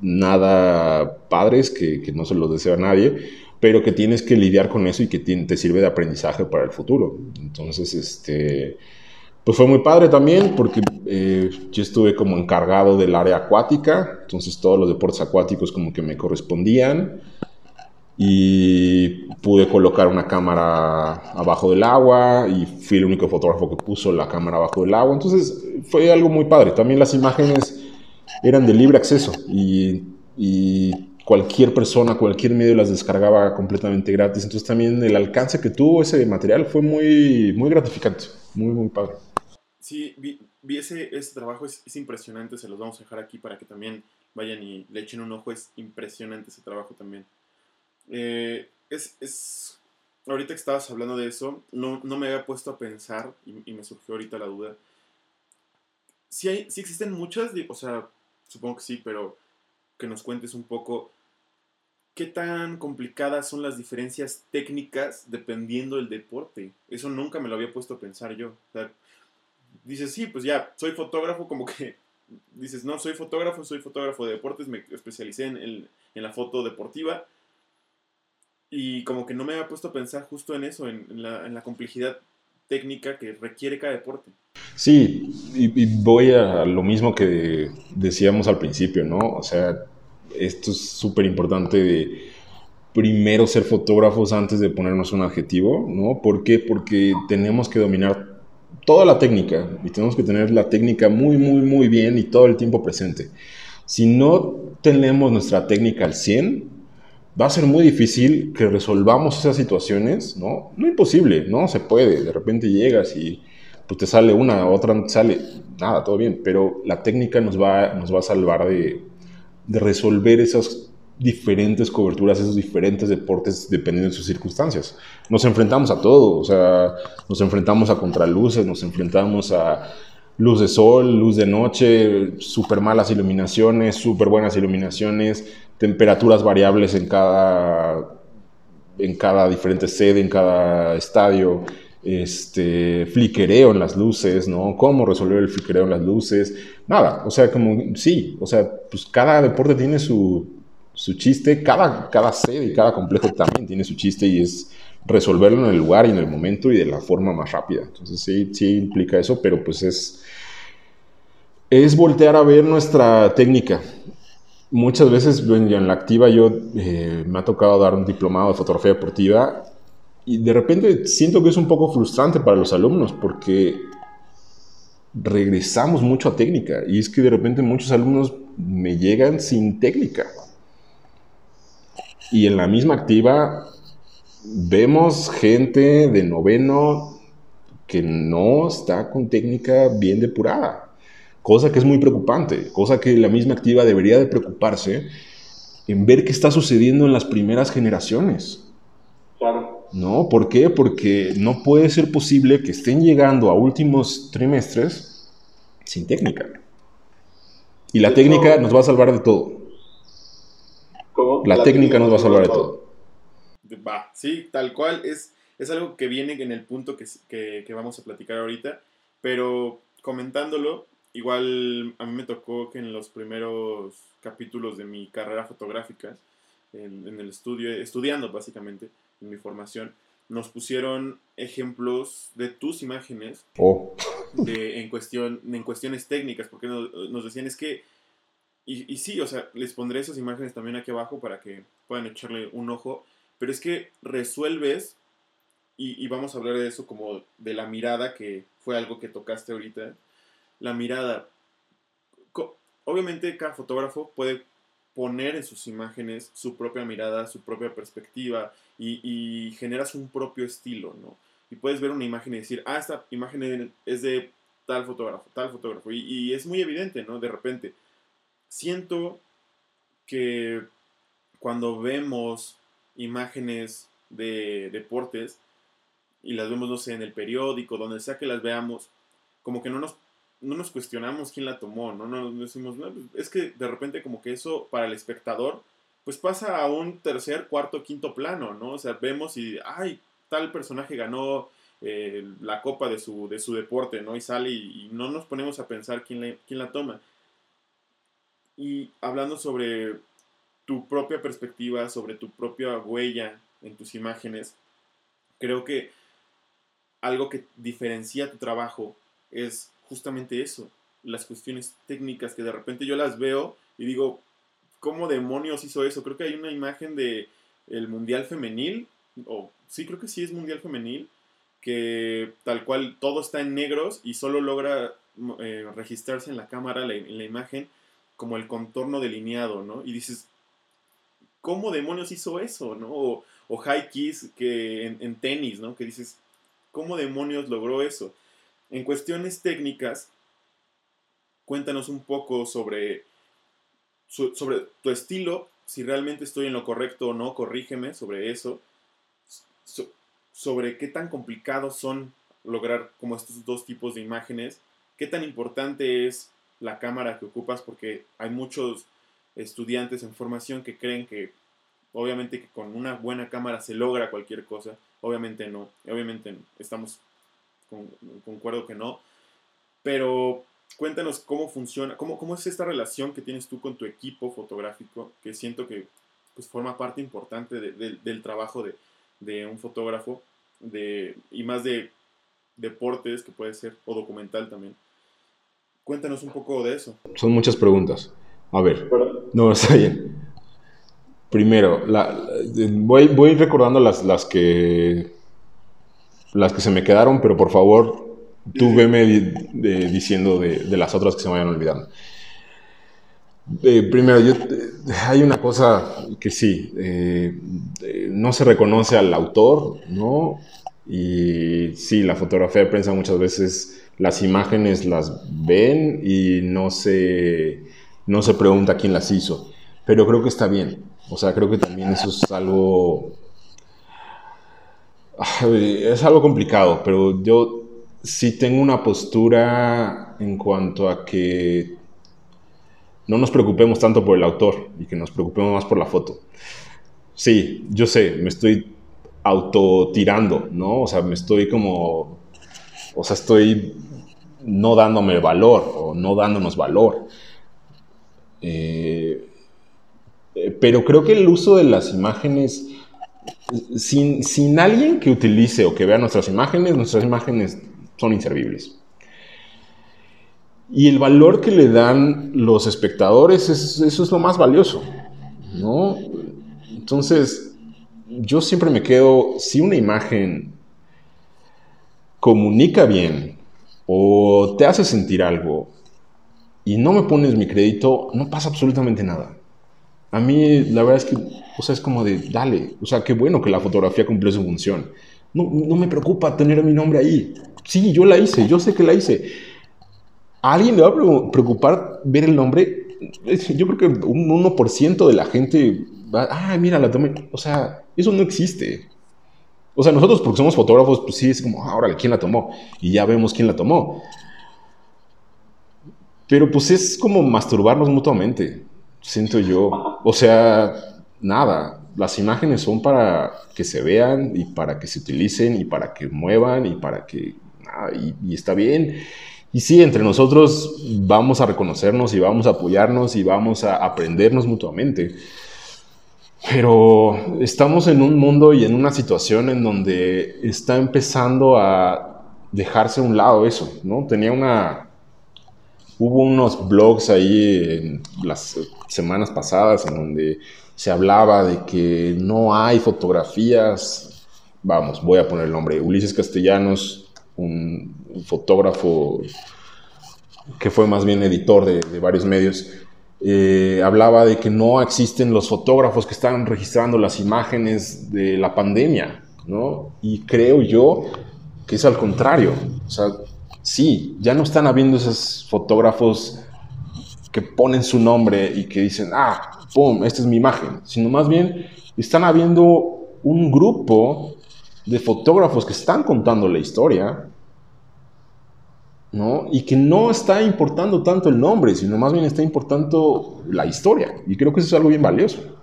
nada padres que, que no se los deseo a nadie, pero que tienes que lidiar con eso y que te sirve de aprendizaje para el futuro. Entonces, este, pues fue muy padre también porque eh, yo estuve como encargado del área acuática, entonces todos los deportes acuáticos como que me correspondían y pude colocar una cámara abajo del agua y fui el único fotógrafo que puso la cámara abajo del agua, entonces fue algo muy padre. También las imágenes eran de libre acceso y, y cualquier persona, cualquier medio las descargaba completamente gratis, entonces también el alcance que tuvo ese material fue muy, muy gratificante, muy, muy padre. Sí, vi, vi ese, trabajo, es, es, impresionante, se los vamos a dejar aquí para que también vayan y le echen un ojo, es impresionante ese trabajo también. Eh, es, es, ahorita que estabas hablando de eso, no, no me había puesto a pensar y, me surgió ahorita la duda. Si, hay, si existen muchas, o sea, supongo que sí, pero que nos cuentes un poco qué tan complicadas son las diferencias técnicas dependiendo del deporte. Eso nunca me lo había puesto a pensar yo. O sea, dices, sí, pues ya, soy fotógrafo, como que dices, no, soy fotógrafo, soy fotógrafo de deportes, me especialicé en, el, en la foto deportiva. Y como que no me había puesto a pensar justo en eso, en, la, en la, complejidad técnica que requiere cada deporte. Sí, y, voy a lo mismo que decíamos al principio, ¿no? O sea, esto es súper importante de primero ser fotógrafos antes de ponernos un adjetivo, ¿no? ¿Por qué? Porque tenemos que dominar toda la técnica y tenemos que tener la técnica muy, muy, muy bien y todo el tiempo presente. Si no tenemos nuestra técnica al 100, va a ser muy difícil que resolvamos esas situaciones, ¿no? No imposible, ¿no? Se puede, de repente llegas y pues te sale una, otra sale, nada, todo bien, pero la técnica nos va, nos va a salvar de, de resolver esas diferentes coberturas, esos diferentes deportes dependiendo de sus circunstancias. Nos enfrentamos a todo, o sea, nos enfrentamos a contraluces, nos enfrentamos a luz de sol, luz de noche, súper malas iluminaciones, súper buenas iluminaciones, temperaturas variables en cada, en cada diferente sede, en cada estadio, este, fliquereo en las luces, ¿no? ¿Cómo resolver el fliquereo en las luces? Nada, o sea, como, sí, o sea, pues cada deporte tiene su, su chiste, cada, cada sede y cada complejo también tiene su chiste y es resolverlo en el lugar y en el momento y de la forma más rápida. Entonces sí, sí implica eso, pero pues es, es voltear a ver nuestra técnica. Muchas veces en la activa yo eh, me ha tocado dar un diplomado de fotografía deportiva y de repente siento que es un poco frustrante para los alumnos porque regresamos mucho a técnica y es que de repente muchos alumnos me llegan sin técnica. Y en la misma activa vemos gente de noveno que no está con técnica bien depurada, cosa que es muy preocupante, cosa que la misma activa debería de preocuparse en ver qué está sucediendo en las primeras generaciones. Claro. ¿no? ¿Por qué? Porque no puede ser posible que estén llegando a últimos trimestres sin técnica. Y la técnica nos va a salvar de todo. ¿Cómo? La, técnica nos va a salvar de todo. Va, sí, tal cual. Es, es algo que viene en el punto que, que, que vamos a platicar ahorita. Pero comentándolo, igual a mí me tocó que en los primeros capítulos de mi carrera fotográfica, en, en el estudio, estudiando básicamente, en mi formación, nos pusieron ejemplos de tus imágenes Oh, de, en, cuestión, en cuestiones técnicas, porque nos, nos decían es que, y, y sí, o sea, les pondré esas imágenes también aquí abajo para que puedan echarle un ojo, pero es que resuelves, y, vamos a hablar de eso como de la mirada, que fue algo que tocaste ahorita, la mirada. Obviamente cada fotógrafo puede poner en sus imágenes su propia mirada, su propia perspectiva y, generas un propio estilo, ¿no? Y puedes ver una imagen y decir, ah, esta imagen es de tal fotógrafo, tal fotógrafo. Y es muy evidente, ¿no? De repente. Siento que cuando vemos imágenes de deportes y las vemos, no sé, en el periódico, donde sea que las veamos, como que no nos, no nos cuestionamos quién la tomó, ¿no? No nos decimos, no, pues, es que de repente como que eso para el espectador, pues pasa a un tercer, cuarto, quinto plano, ¿no? O sea, vemos y, ay, tal personaje ganó eh, la copa de su, de su deporte, ¿no? Y sale y, no nos ponemos a pensar quién, le- quién la toma. Y hablando sobre tu propia perspectiva, sobre tu propia huella en tus imágenes, creo que algo que diferencia tu trabajo es justamente eso, las cuestiones técnicas que de repente yo las veo y digo, ¿cómo demonios hizo eso? Creo que hay una imagen de el Mundial Femenil, o sí, creo que sí es Mundial Femenil, que tal cual todo está en negros y solo logra eh, registrarse en la cámara, la- en la imagen, como el contorno delineado, ¿no? Y dices, ¿cómo demonios hizo eso, no? O, high keys que en, en tenis, ¿no? Que dices, ¿cómo demonios logró eso? En cuestiones técnicas, cuéntanos un poco sobre, sobre tu estilo, si realmente estoy en lo correcto o no, corrígeme sobre eso, so- sobre qué tan complicados son lograr como estos dos tipos de imágenes, qué tan importante es la cámara que ocupas, porque hay muchos estudiantes en formación que creen que obviamente que con una buena cámara se logra cualquier cosa, obviamente no, obviamente estamos con, concuerdo que no, pero cuéntanos cómo funciona, cómo, cómo es esta relación que tienes tú con tu equipo fotográfico, que siento que pues, forma parte importante de- de- del trabajo de, de un fotógrafo, de, y más de deportes que puede ser, o documental también. Cuéntanos un poco de eso. son muchas preguntas. A ver, no, está bien. Primero, la- la- voy, voy recordando las, las que las que se me quedaron, pero por favor, tú veme di- de- diciendo de, de las otras que se me vayan olvidando. Eh, primero, yo, eh, hay una cosa que sí, eh, eh, no se reconoce al autor, ¿no? Y sí, la fotografía de prensa muchas veces las imágenes las ven y no se, no se pregunta quién las hizo. Pero creo que está bien. O sea, creo que también eso es algo... Es algo complicado, pero yo sí tengo una postura en cuanto a que no nos preocupemos tanto por el autor y que nos preocupemos más por la foto. Sí, yo sé, me estoy autotirando, ¿no? O sea, me estoy como, o sea, estoy no dándome valor o no dándonos valor. Eh, eh, pero creo que el uso de las imágenes, sin, sin alguien que utilice o que vea nuestras imágenes, nuestras imágenes son inservibles. Y el valor que le dan los espectadores, es- eso es lo más valioso, ¿no? Entonces, yo siempre me quedo, si una imagen comunica bien o te hace sentir algo y no me pones mi crédito, no pasa absolutamente nada. A mí la verdad es que, o sea, es como de, dale, o sea, qué bueno que la fotografía cumplió su función. No, no me preocupa tener mi nombre ahí. Sí, yo la hice, yo sé que la hice. ¿A alguien le va a pre- preocupar ver el nombre? Yo creo que un 1% de la gente va, ah, mira, la tomé. O sea, eso no existe. O sea, nosotros porque somos fotógrafos, pues sí, es como, ahora, ¿quién la tomó? Y ya vemos quién la tomó. Pero pues es como masturbarnos mutuamente, siento yo. O sea, nada, las imágenes son para que se vean y para que se utilicen y para que muevan y para que... y, está bien. Y sí, entre nosotros vamos a reconocernos y vamos a apoyarnos y vamos a aprendernos mutuamente. Pero estamos en un mundo y en una situación en donde está empezando a dejarse a un lado eso, ¿no? Tenía una... Hubo unos blogs ahí en las semanas pasadas en donde se hablaba de que no hay fotografías, vamos, voy a poner el nombre, Ulises Castellanos, un, fotógrafo que fue más bien editor de, varios medios, eh, hablaba de que no existen los fotógrafos que están registrando las imágenes de la pandemia, ¿no? Y creo yo que es al contrario, o sea, sí, ya no están habiendo esos fotógrafos que ponen su nombre y que dicen, ah, ¡pum!, esta es mi imagen, sino más bien están habiendo un grupo de fotógrafos que están contando la historia, ¿no? Y que no está importando tanto el nombre, sino más bien está importando la historia. Y creo que eso es algo bien valioso.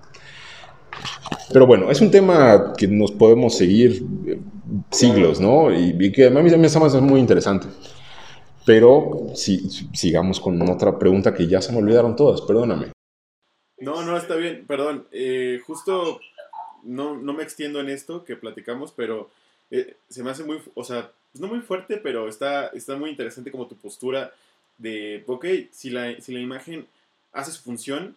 Pero bueno, es un tema que nos podemos seguir eh, siglos, ¿no? Y, que a mí me hace muy interesante. Pero si, sigamos con otra pregunta que ya se me olvidaron todas, perdóname. No, no, está bien, perdón. Eh, justo no, no, me extiendo en esto que platicamos, pero eh, se me hace muy, o sea, pues no muy fuerte, pero está, está muy interesante como tu postura de, ok, si la, si la imagen hace su función,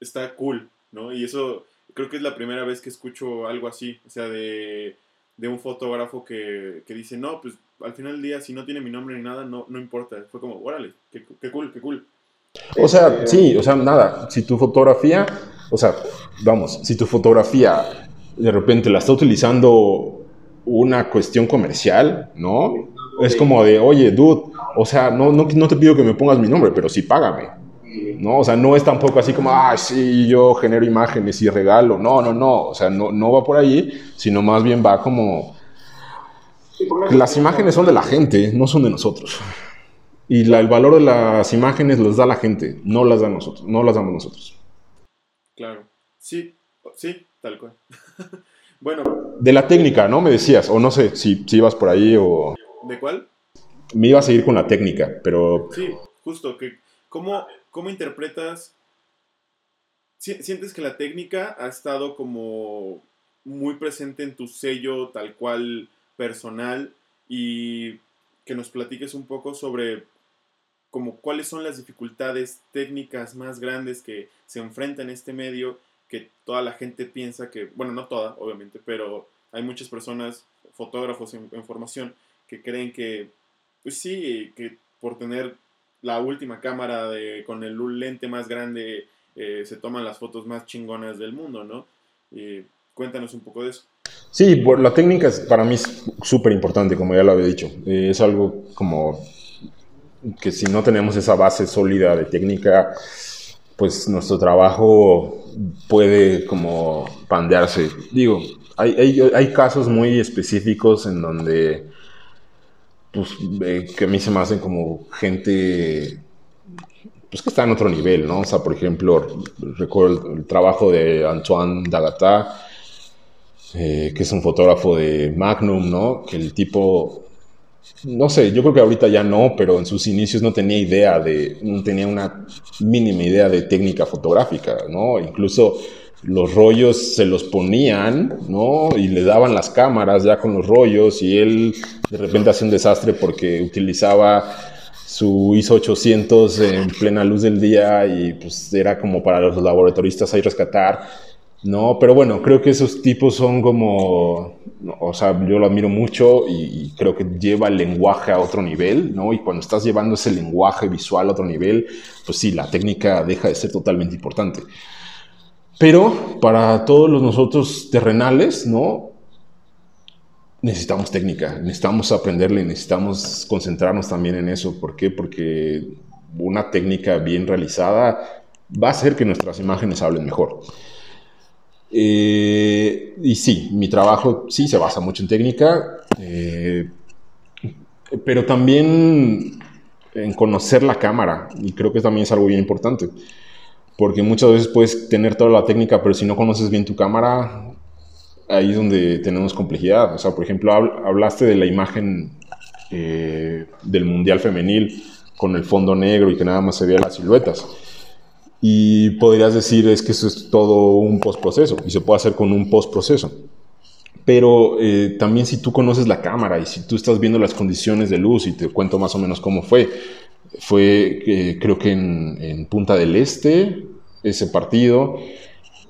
está cool, ¿no? Y eso creo que es la primera vez que escucho algo así, o sea, de, de un fotógrafo que, que, dice, no, pues al final del día, si no tiene mi nombre ni nada, no, no importa. Fue como, órale, qué, qué cool, qué cool. O sea, sí, o sea, nada, si tu fotografía, o sea, vamos, si tu fotografía de repente la está utilizando una cuestión comercial, ¿no? Es como de, oye, dude, o sea, no, no, no te pido que me pongas mi nombre, pero sí págame. ¿no? O sea, no es tampoco así como, ah, sí, yo genero imágenes y regalo. No, no, no. O sea, no, no va por ahí, sino más bien va como... Las imágenes son de la gente, no son de nosotros. Y el valor de las imágenes los da la gente, no las da nosotros, no las damos nosotros. Claro, sí, sí, tal cual. bueno. De la técnica, ¿no? Me decías, o no sé si, si ibas por ahí o... ¿De cuál? Me iba a seguir con la técnica, pero... Sí, justo, que ¿cómo, cómo interpretas... ¿Sientes que la técnica ha estado como muy presente en tu sello tal cual personal y que nos platiques un poco sobre como cuáles son las dificultades técnicas más grandes que se enfrentan en este medio, que toda la gente piensa que, bueno, no toda, obviamente, pero hay muchas personas, fotógrafos en, formación, que creen que, pues sí, que por tener la última cámara de, con el lente más grande eh, se toman las fotos más chingonas del mundo, ¿no? cuéntanos un poco de eso. Sí, la técnica es, para mí es súper importante, como ya lo había dicho. Eh, es algo como que si no tenemos esa base sólida de técnica, pues nuestro trabajo puede como pandearse. Digo, hay, hay, casos muy específicos en donde, pues, que a mí se me hacen como gente, pues, que está en otro nivel, ¿no? O sea, por ejemplo, recuerdo el, trabajo de Antoine Dagata, eh, que es un fotógrafo de Magnum, ¿no? Que el tipo no sé, yo creo que ahorita ya no, pero en sus inicios no tenía idea de, no tenía una mínima idea de técnica fotográfica, ¿no? Incluso los rollos se los ponían, ¿no? Y le daban las cámaras ya con los rollos y él de repente hace un desastre porque utilizaba su ISO 800 en plena luz del día y pues era como para los laboratoristas ahí rescatar no, pero bueno, creo que esos tipos son como, o sea, yo lo admiro mucho y, creo que lleva el lenguaje a otro nivel, ¿no? Y cuando estás llevando ese lenguaje visual a otro nivel, pues sí, la técnica deja de ser totalmente importante. Pero para todos los nosotros terrenales, ¿no? Necesitamos técnica, necesitamos aprenderle, necesitamos concentrarnos también en eso. ¿Por qué? Porque una técnica bien realizada va a hacer que nuestras imágenes hablen mejor. Eh, y sí, mi trabajo sí se basa mucho en técnica, eh, pero también en conocer la cámara, y creo que también es algo bien importante, porque muchas veces puedes tener toda la técnica, pero si no conoces bien tu cámara, ahí es donde tenemos complejidad. O sea, por ejemplo, hablaste de la imagen eh, del Mundial Femenil con el fondo negro y que nada más se veía las siluetas. Y podrías decir es que eso es todo un postproceso y se puede hacer con un postproceso. Pero eh, también si tú conoces la cámara y si tú estás viendo las condiciones de luz y te cuento más o menos cómo fue, fue eh, creo que en, en, Punta del Este ese partido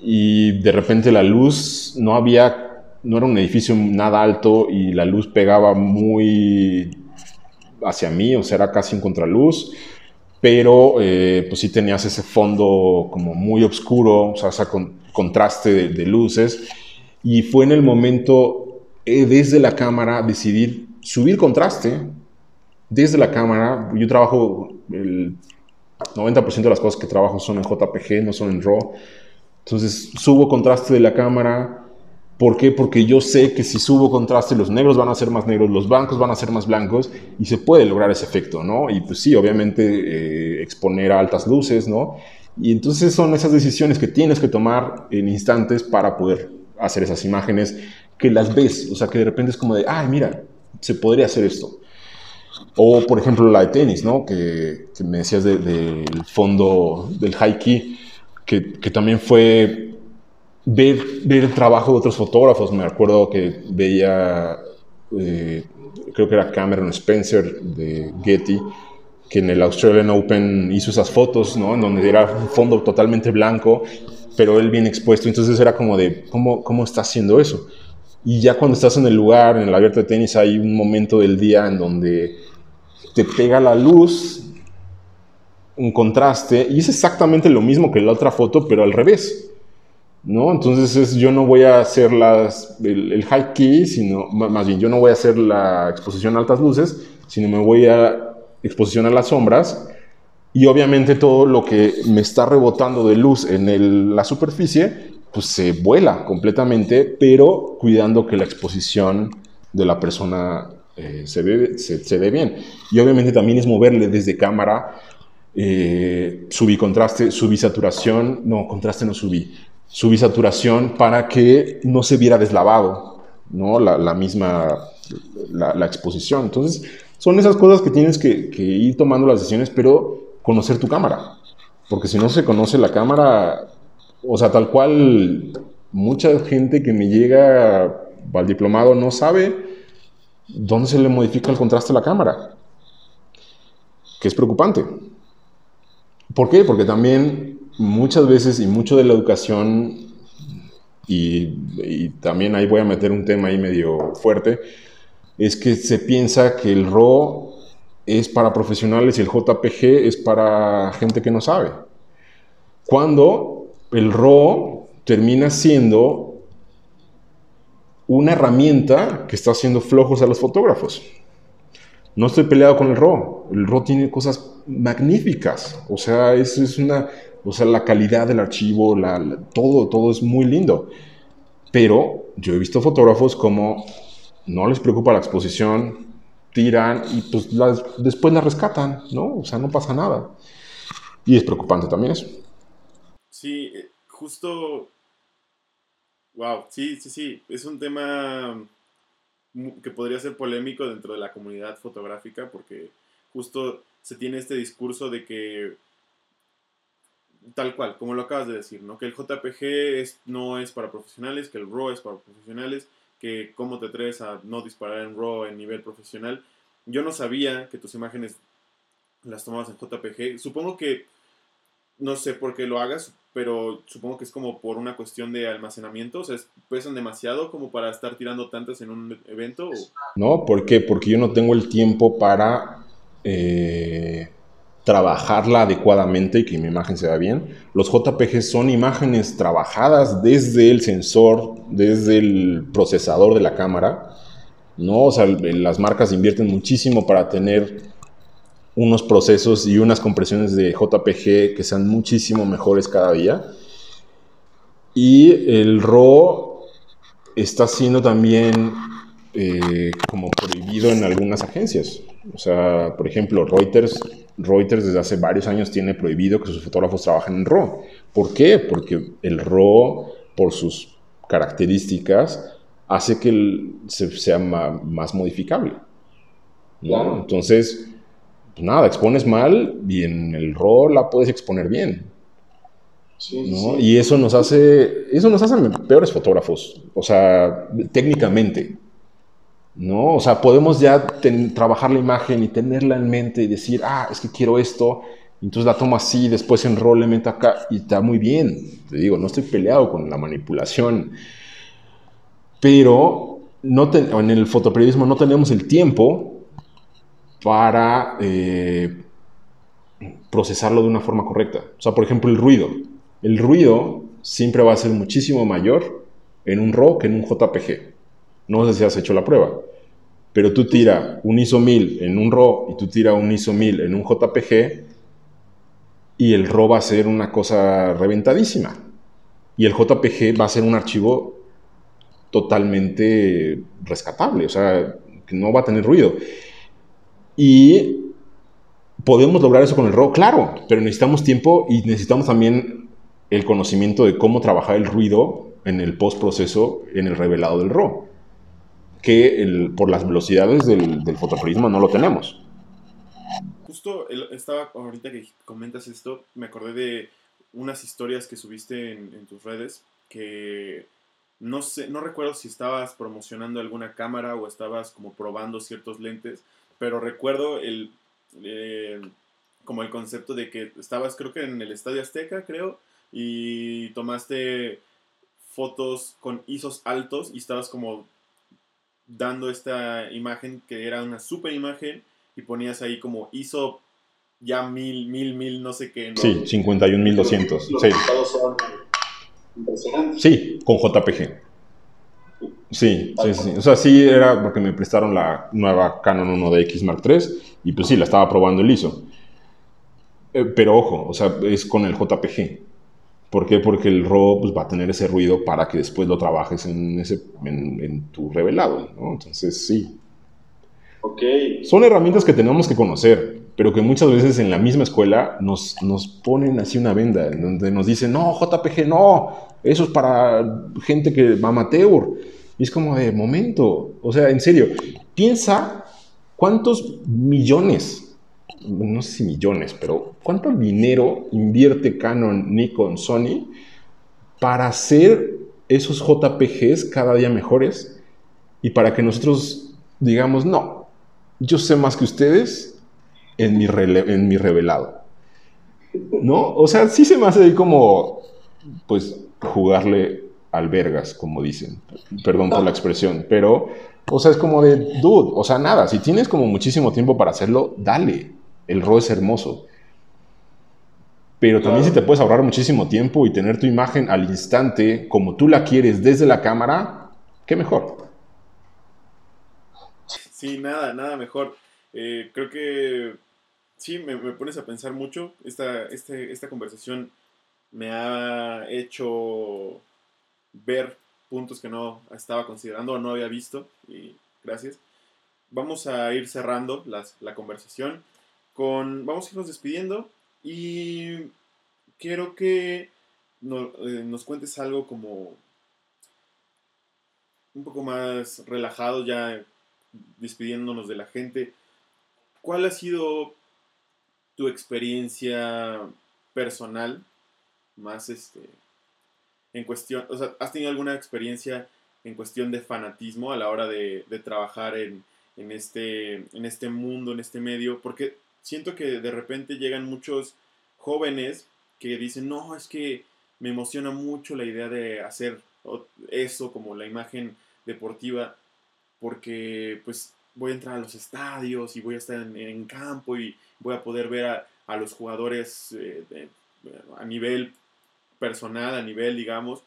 y de repente la luz no había, no era un edificio nada alto y la luz pegaba muy hacia mí, o sea, era casi en contraluz pero eh, pues sí tenías ese fondo como muy oscuro, o sea, ese contraste de, luces, y fue en el momento, eh, desde la cámara, decidir subir contraste, desde la cámara, yo trabajo, el 90% de las cosas que trabajo son en JPG, no son en RAW, entonces subo contraste de la cámara, ¿Por qué? Porque yo sé que si subo contraste, los negros van a ser más negros, los blancos van a ser más blancos y se puede lograr ese efecto, ¿no? Y pues sí, obviamente eh, exponer a altas luces, ¿no? Y entonces son esas decisiones que tienes que tomar en instantes para poder hacer esas imágenes que las ves, o sea, que de repente es como de, ay, mira, se podría hacer esto. O, por ejemplo, la de tenis, ¿no? Que, me decías del fondo del high key, que también fue ver, el trabajo de otros fotógrafos. Me acuerdo que veía, eh, creo que era Cameron Spencer de Getty, que en el Australian Open hizo esas fotos, ¿no? En donde era un fondo totalmente blanco, pero él bien expuesto. Entonces era como de, ¿cómo, cómo está haciendo eso? Y ya cuando estás en el lugar, en el abierto de tenis, hay un momento del día en donde te pega la luz, un contraste, y es exactamente lo mismo que la otra foto, pero al revés. ¿No? Entonces yo no voy a hacer las, el, high key, sino más bien yo no voy a hacer la exposición a altas luces, sino me voy a exposición a las sombras y obviamente todo lo que me está rebotando de luz en la superficie, pues se vuela completamente, pero cuidando que la exposición de la persona eh, se, ve, se, ve bien. Y obviamente también es moverle desde cámara, eh, subí contraste, subí saturación, no, contraste no subí, su bisaturación para que no se viera deslavado, ¿no? La, misma, la, exposición. Entonces, son esas cosas que tienes que, ir tomando las decisiones, pero conocer tu cámara. Porque si no se conoce la cámara, o sea, tal cual, mucha gente que me llega al diplomado no sabe dónde se le modifica el contraste a la cámara. Que es preocupante. ¿Por qué? Porque también muchas veces y mucho de la educación, y, también ahí voy a meter un tema ahí medio fuerte, es que se piensa que el RAW es para profesionales y el JPG es para gente que no sabe. Cuando el RAW termina siendo una herramienta que está haciendo flojos a los fotógrafos. No estoy peleado con el RAW. El RAW tiene cosas magníficas. O sea, es, es una o sea, la calidad del archivo, todo, todo es muy lindo. Pero yo he visto fotógrafos como no les preocupa la exposición, tiran y pues después la rescatan, ¿no? O sea, no pasa nada. Y es preocupante también eso. Sí, eh, justo... Wow, sí, sí, sí. Es un tema que podría ser polémico dentro de la comunidad fotográfica porque justo se tiene este discurso de que tal cual, como lo acabas de decir, ¿no? Que el JPG es, no es para profesionales, que el RAW es para profesionales, que cómo te atreves a no disparar en RAW en nivel profesional. Yo no sabía que tus imágenes las tomabas en JPG. Supongo que, no sé por qué lo hagas, pero supongo que es como por una cuestión de almacenamiento. O sea, pesan demasiado como para estar tirando tantas en un evento. No, ¿por qué? Porque yo no tengo el tiempo para... Eh trabajarla adecuadamente y que mi imagen se vea bien. Los JPG son imágenes trabajadas desde el sensor, desde el procesador de la cámara. ¿no? O sea, las marcas invierten muchísimo para tener unos procesos y unas compresiones de JPG que sean muchísimo mejores cada día. Y el RAW está siendo también eh, como prohibido en algunas agencias. O sea, por ejemplo, Reuters, Reuters desde hace varios años tiene prohibido que sus fotógrafos trabajen en RAW. ¿Por qué? Porque el RAW, por sus características, hace que sea más modificable. Entonces, pues nada, expones mal y en el RAW la puedes exponer bien. Y eso nos hace, eso nos hace peores fotógrafos, o sea, técnicamente. ¿No? O sea, podemos ya trabajar la imagen y tenerla en mente y decir, ah, es que quiero esto, entonces la tomo así, después enrolo, le meto acá y está muy bien. Te digo, no estoy peleado con la manipulación, pero no en el fotoperiodismo no tenemos el tiempo para eh, procesarlo de una forma correcta. O sea, por ejemplo, el ruido. El ruido siempre va a ser muchísimo mayor en un RAW que en un JPG. No sé si has hecho la prueba, pero tú tira un ISO 1000 en un RAW y tú tira un ISO 1000 en un JPG y el RAW va a ser una cosa reventadísima. Y el JPG va a ser un archivo totalmente rescatable, o sea, que no va a tener ruido. Y podemos lograr eso con el RAW, claro, pero necesitamos tiempo y necesitamos también el conocimiento de cómo trabajar el ruido en el postproceso, en el revelado del RAW que por las velocidades del, del no lo tenemos. Justo estaba, ahorita que comentas esto, me acordé de unas historias que subiste en, tus redes que no sé, no recuerdo si estabas promocionando alguna cámara o estabas como probando ciertos lentes, pero recuerdo el eh, como el concepto de que estabas creo que en el Estadio Azteca, creo, y tomaste fotos con ISOs altos y estabas como dando esta imagen que era una super imagen y ponías ahí como hizo ya mil, mil, mil, no sé qué. Sí, 51.200. Sí. Sí, con JPG. Sí, sí, sí. O sea, sí era porque me prestaron la nueva Canon 1DX Mark III y pues sí, la estaba probando el ISO. Eh, pero ojo, o sea, es con el JPG. ¿Por qué? Porque el RAW pues, va a tener ese ruido para que después lo trabajes en, ese, en, tu revelado. ¿no? Entonces, sí. Okay. Son herramientas que tenemos que conocer, pero que muchas veces en la misma escuela nos, nos ponen así una venda, donde nos dicen, no, JPG no, eso es para gente que va amateur. Y es como de momento, o sea, en serio, piensa cuántos millones no sé si millones, pero ¿cuánto dinero invierte Canon, Nikon, Sony para hacer esos JPGs cada día mejores y para que nosotros digamos, no, yo sé más que ustedes en mi, en mi revelado? ¿No? O sea, sí se me hace ahí como, pues, jugarle albergas, como dicen. Perdón por la expresión, pero, o sea, es como de, dude, o sea, nada, si tienes como muchísimo tiempo para hacerlo, dale el RAW es hermoso. Pero también si te puedes ahorrar muchísimo tiempo y tener tu imagen al instante como tú la quieres desde la cámara, qué mejor. Sí, nada, nada mejor. Eh, creo que sí, me, pones a pensar mucho. Esta, este, esta conversación me ha hecho ver puntos que no estaba considerando o no había visto. Y gracias. Vamos a ir cerrando la conversación vamos a irnos despidiendo y quiero que eh, nos cuentes algo como un poco más relajado ya despidiéndonos de la gente. ¿Cuál ha sido tu experiencia personal más este en cuestión, o sea, ¿has tenido alguna experiencia en cuestión de fanatismo a la hora de, trabajar en, en, este, en este mundo, en este medio? Porque siento que de repente llegan muchos jóvenes que dicen, no, es que me emociona mucho la idea de hacer eso como la imagen deportiva, porque pues voy a entrar a los estadios y voy a estar en, campo y voy a poder ver a, los jugadores eh, a nivel personal, a nivel, digamos.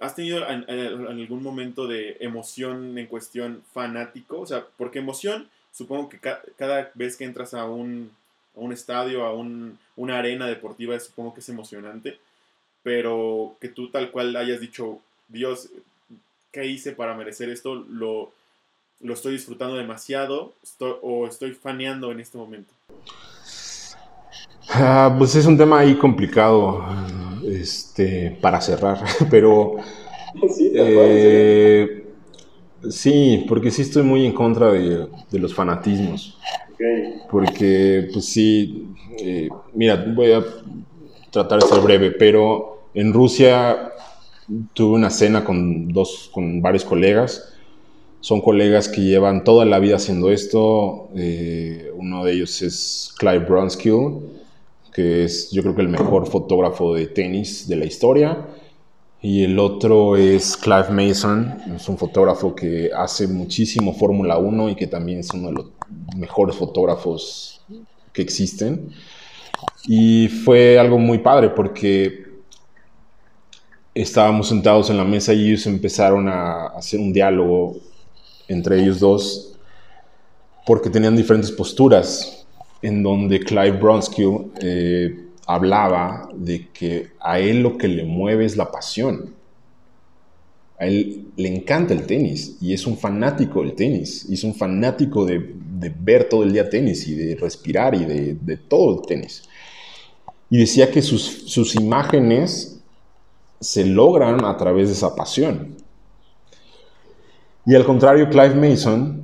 ¿Has tenido en, algún momento de emoción en cuestión fanático? O sea, porque emoción supongo que cada vez que entras a un, estadio, a una arena deportiva, supongo que es emocionante. pero que tú tal cual hayas dicho, Dios, ¿qué hice para merecer esto? Lo, lo estoy disfrutando demasiado o estoy faneando en este momento. Ah, pues es un tema ahí complicado este, para cerrar, pero eh, sí, porque sí estoy muy en contra de, los fanatismos. Porque, pues sí, eh, mira, voy a tratar de ser breve, pero en Rusia tuve una cena con, dos, con varios colegas. Son colegas que llevan toda la vida haciendo esto. Eh, uno de ellos es Clive Bronskill, que es yo creo que el mejor fotógrafo de tenis de la historia. Y el otro es Clive Mason, es un fotógrafo que hace muchísimo Fórmula 1 y que también es uno de los mejores fotógrafos que existen. Y fue algo muy padre porque estábamos sentados en la mesa y ellos empezaron a hacer un diálogo entre ellos dos porque tenían diferentes posturas en donde Clive Bronsky eh, hablaba de que a él lo que le mueve es la pasión. A él le encanta el tenis y es un fanático del tenis. Y es un fanático de, ver todo el día tenis y de respirar y de, todo el tenis. Y decía que sus, sus imágenes se logran a través de esa pasión. Y al contrario, Clive Mason,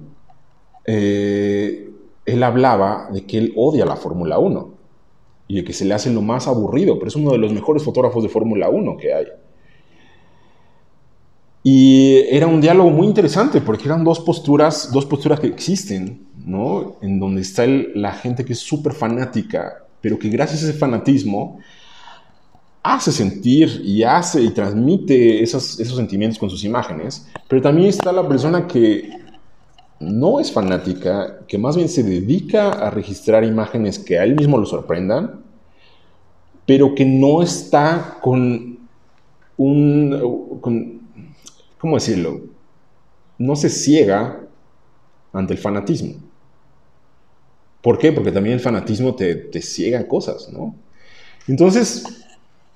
eh, él hablaba de que él odia la Fórmula 1 y de que se le hace lo más aburrido, pero es uno de los mejores fotógrafos de Fórmula 1 que hay. Y era un diálogo muy interesante porque eran dos posturas, dos posturas que existen, ¿no? En donde está la gente que es súper fanática, pero que gracias a ese fanatismo hace sentir y hace y transmite esos, esos sentimientos con sus imágenes, pero también está la persona que no es fanática, que más bien se dedica a registrar imágenes que a él mismo lo sorprendan, pero que no está con un, con, ¿cómo decirlo? No se ciega ante el fanatismo. ¿Por qué? Porque también el fanatismo te, te ciega cosas, ¿no? Entonces,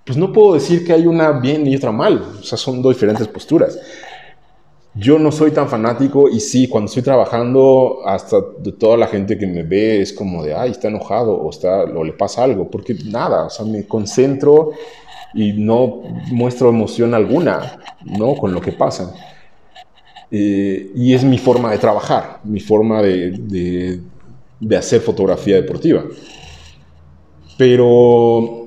pues no puedo decir que hay una bien y otra mal, o sea, son dos diferentes posturas. Yo no soy tan fanático y sí, cuando estoy trabajando, hasta de toda la gente que me ve es como de, ay, está enojado o, está, o le pasa algo, porque nada, o sea, me concentro y no muestro emoción alguna, ¿no? Con lo que pasa. Eh, y es mi forma de trabajar, mi forma de, de, de hacer fotografía deportiva. Pero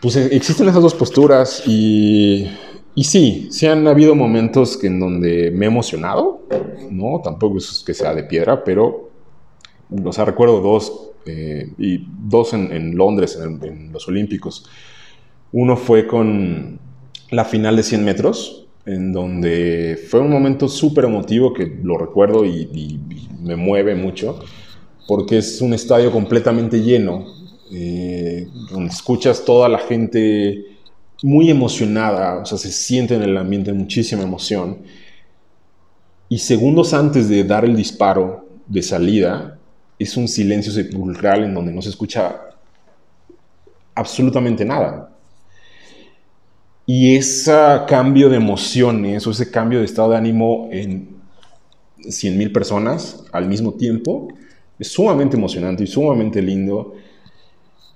pues existen esas dos posturas y, y sí, sí han habido momentos en donde me he emocionado, ¿no? Tampoco es que sea de piedra, pero, o recuerdo dos, eh, y dos en, Londres, en, los Olímpicos. Uno fue con la final de 100 metros, en donde fue un momento súper emotivo que lo recuerdo y, y, me mueve mucho, porque es un estadio completamente lleno eh, donde escuchas toda la gente muy emocionada, o sea, se siente en el ambiente muchísima emoción. Y segundos antes de dar el disparo de salida, es un silencio sepulcral en donde no se escucha absolutamente nada. Y ese cambio de emociones o ese cambio de estado de ánimo en 100.000 personas al mismo tiempo es sumamente emocionante y sumamente lindo.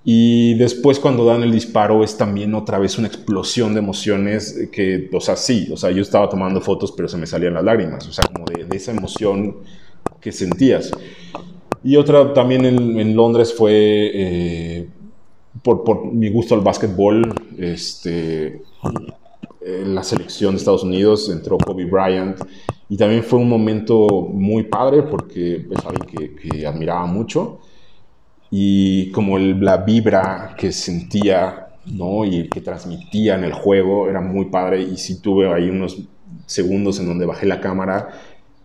Y después cuando dan el disparo es también otra vez una explosión de emociones que, o sea, sí, o sea, yo estaba tomando fotos pero se me salían las lágrimas, o sea, como de, esa emoción que sentías. Y otra también en, Londres fue eh, por, por, mi gusto al básquetbol, este, en la selección de Estados Unidos entró Kobe Bryant y también fue un momento muy padre porque es alguien que, que admiraba mucho y como la vibra que sentía ¿no? y que transmitía en el juego era muy padre y sí tuve ahí unos segundos en donde bajé la cámara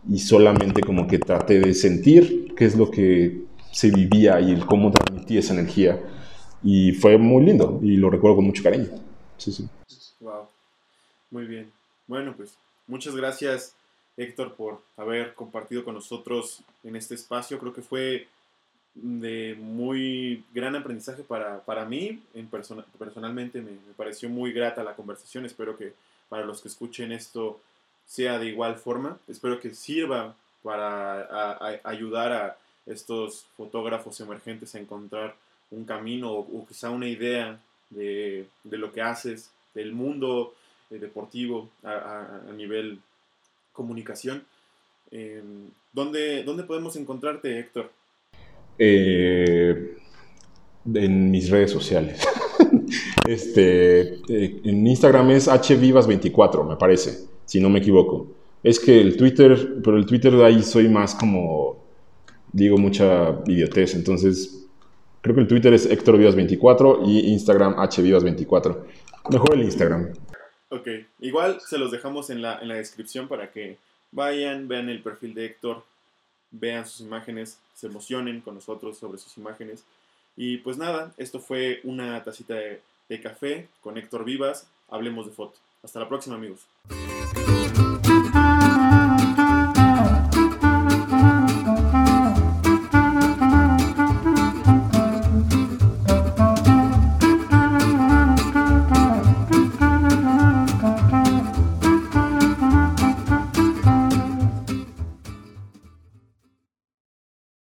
y solamente como que traté de sentir qué es lo que se vivía y el cómo transmitía esa energía y fue muy lindo y lo recuerdo con mucho cariño. Sí, sí. Wow. Muy bien. Bueno, pues muchas gracias Héctor por haber compartido con nosotros en este espacio. Creo que fue de muy gran aprendizaje para, para mí. En persona, personalmente me, pareció muy grata la conversación. Espero que para los que escuchen esto sea de igual forma. Espero que sirva para ayudar a estos fotógrafos emergentes a encontrar un camino o, quizá una idea de, de lo que haces, del mundo eh, deportivo a, nivel comunicación. Eh, ¿dónde, ¿Dónde podemos encontrarte, Héctor? Eh, en mis redes sociales. este, eh, en Instagram es hvivas24, me parece, si no me equivoco. Es que el Twitter, pero el Twitter de ahí soy más como, digo mucha idiotez, entonces creo que el Twitter es HectorVivas24 y Instagram hvivas24. Mejor el Instagram. Ok, igual se los dejamos en la, en la descripción para que vayan, vean el perfil de Héctor, vean sus imágenes, se emocionen con nosotros sobre sus imágenes. Y pues nada, esto fue una tacita de, de café con Héctor Vivas. Hablemos de foto. Hasta la próxima, amigos.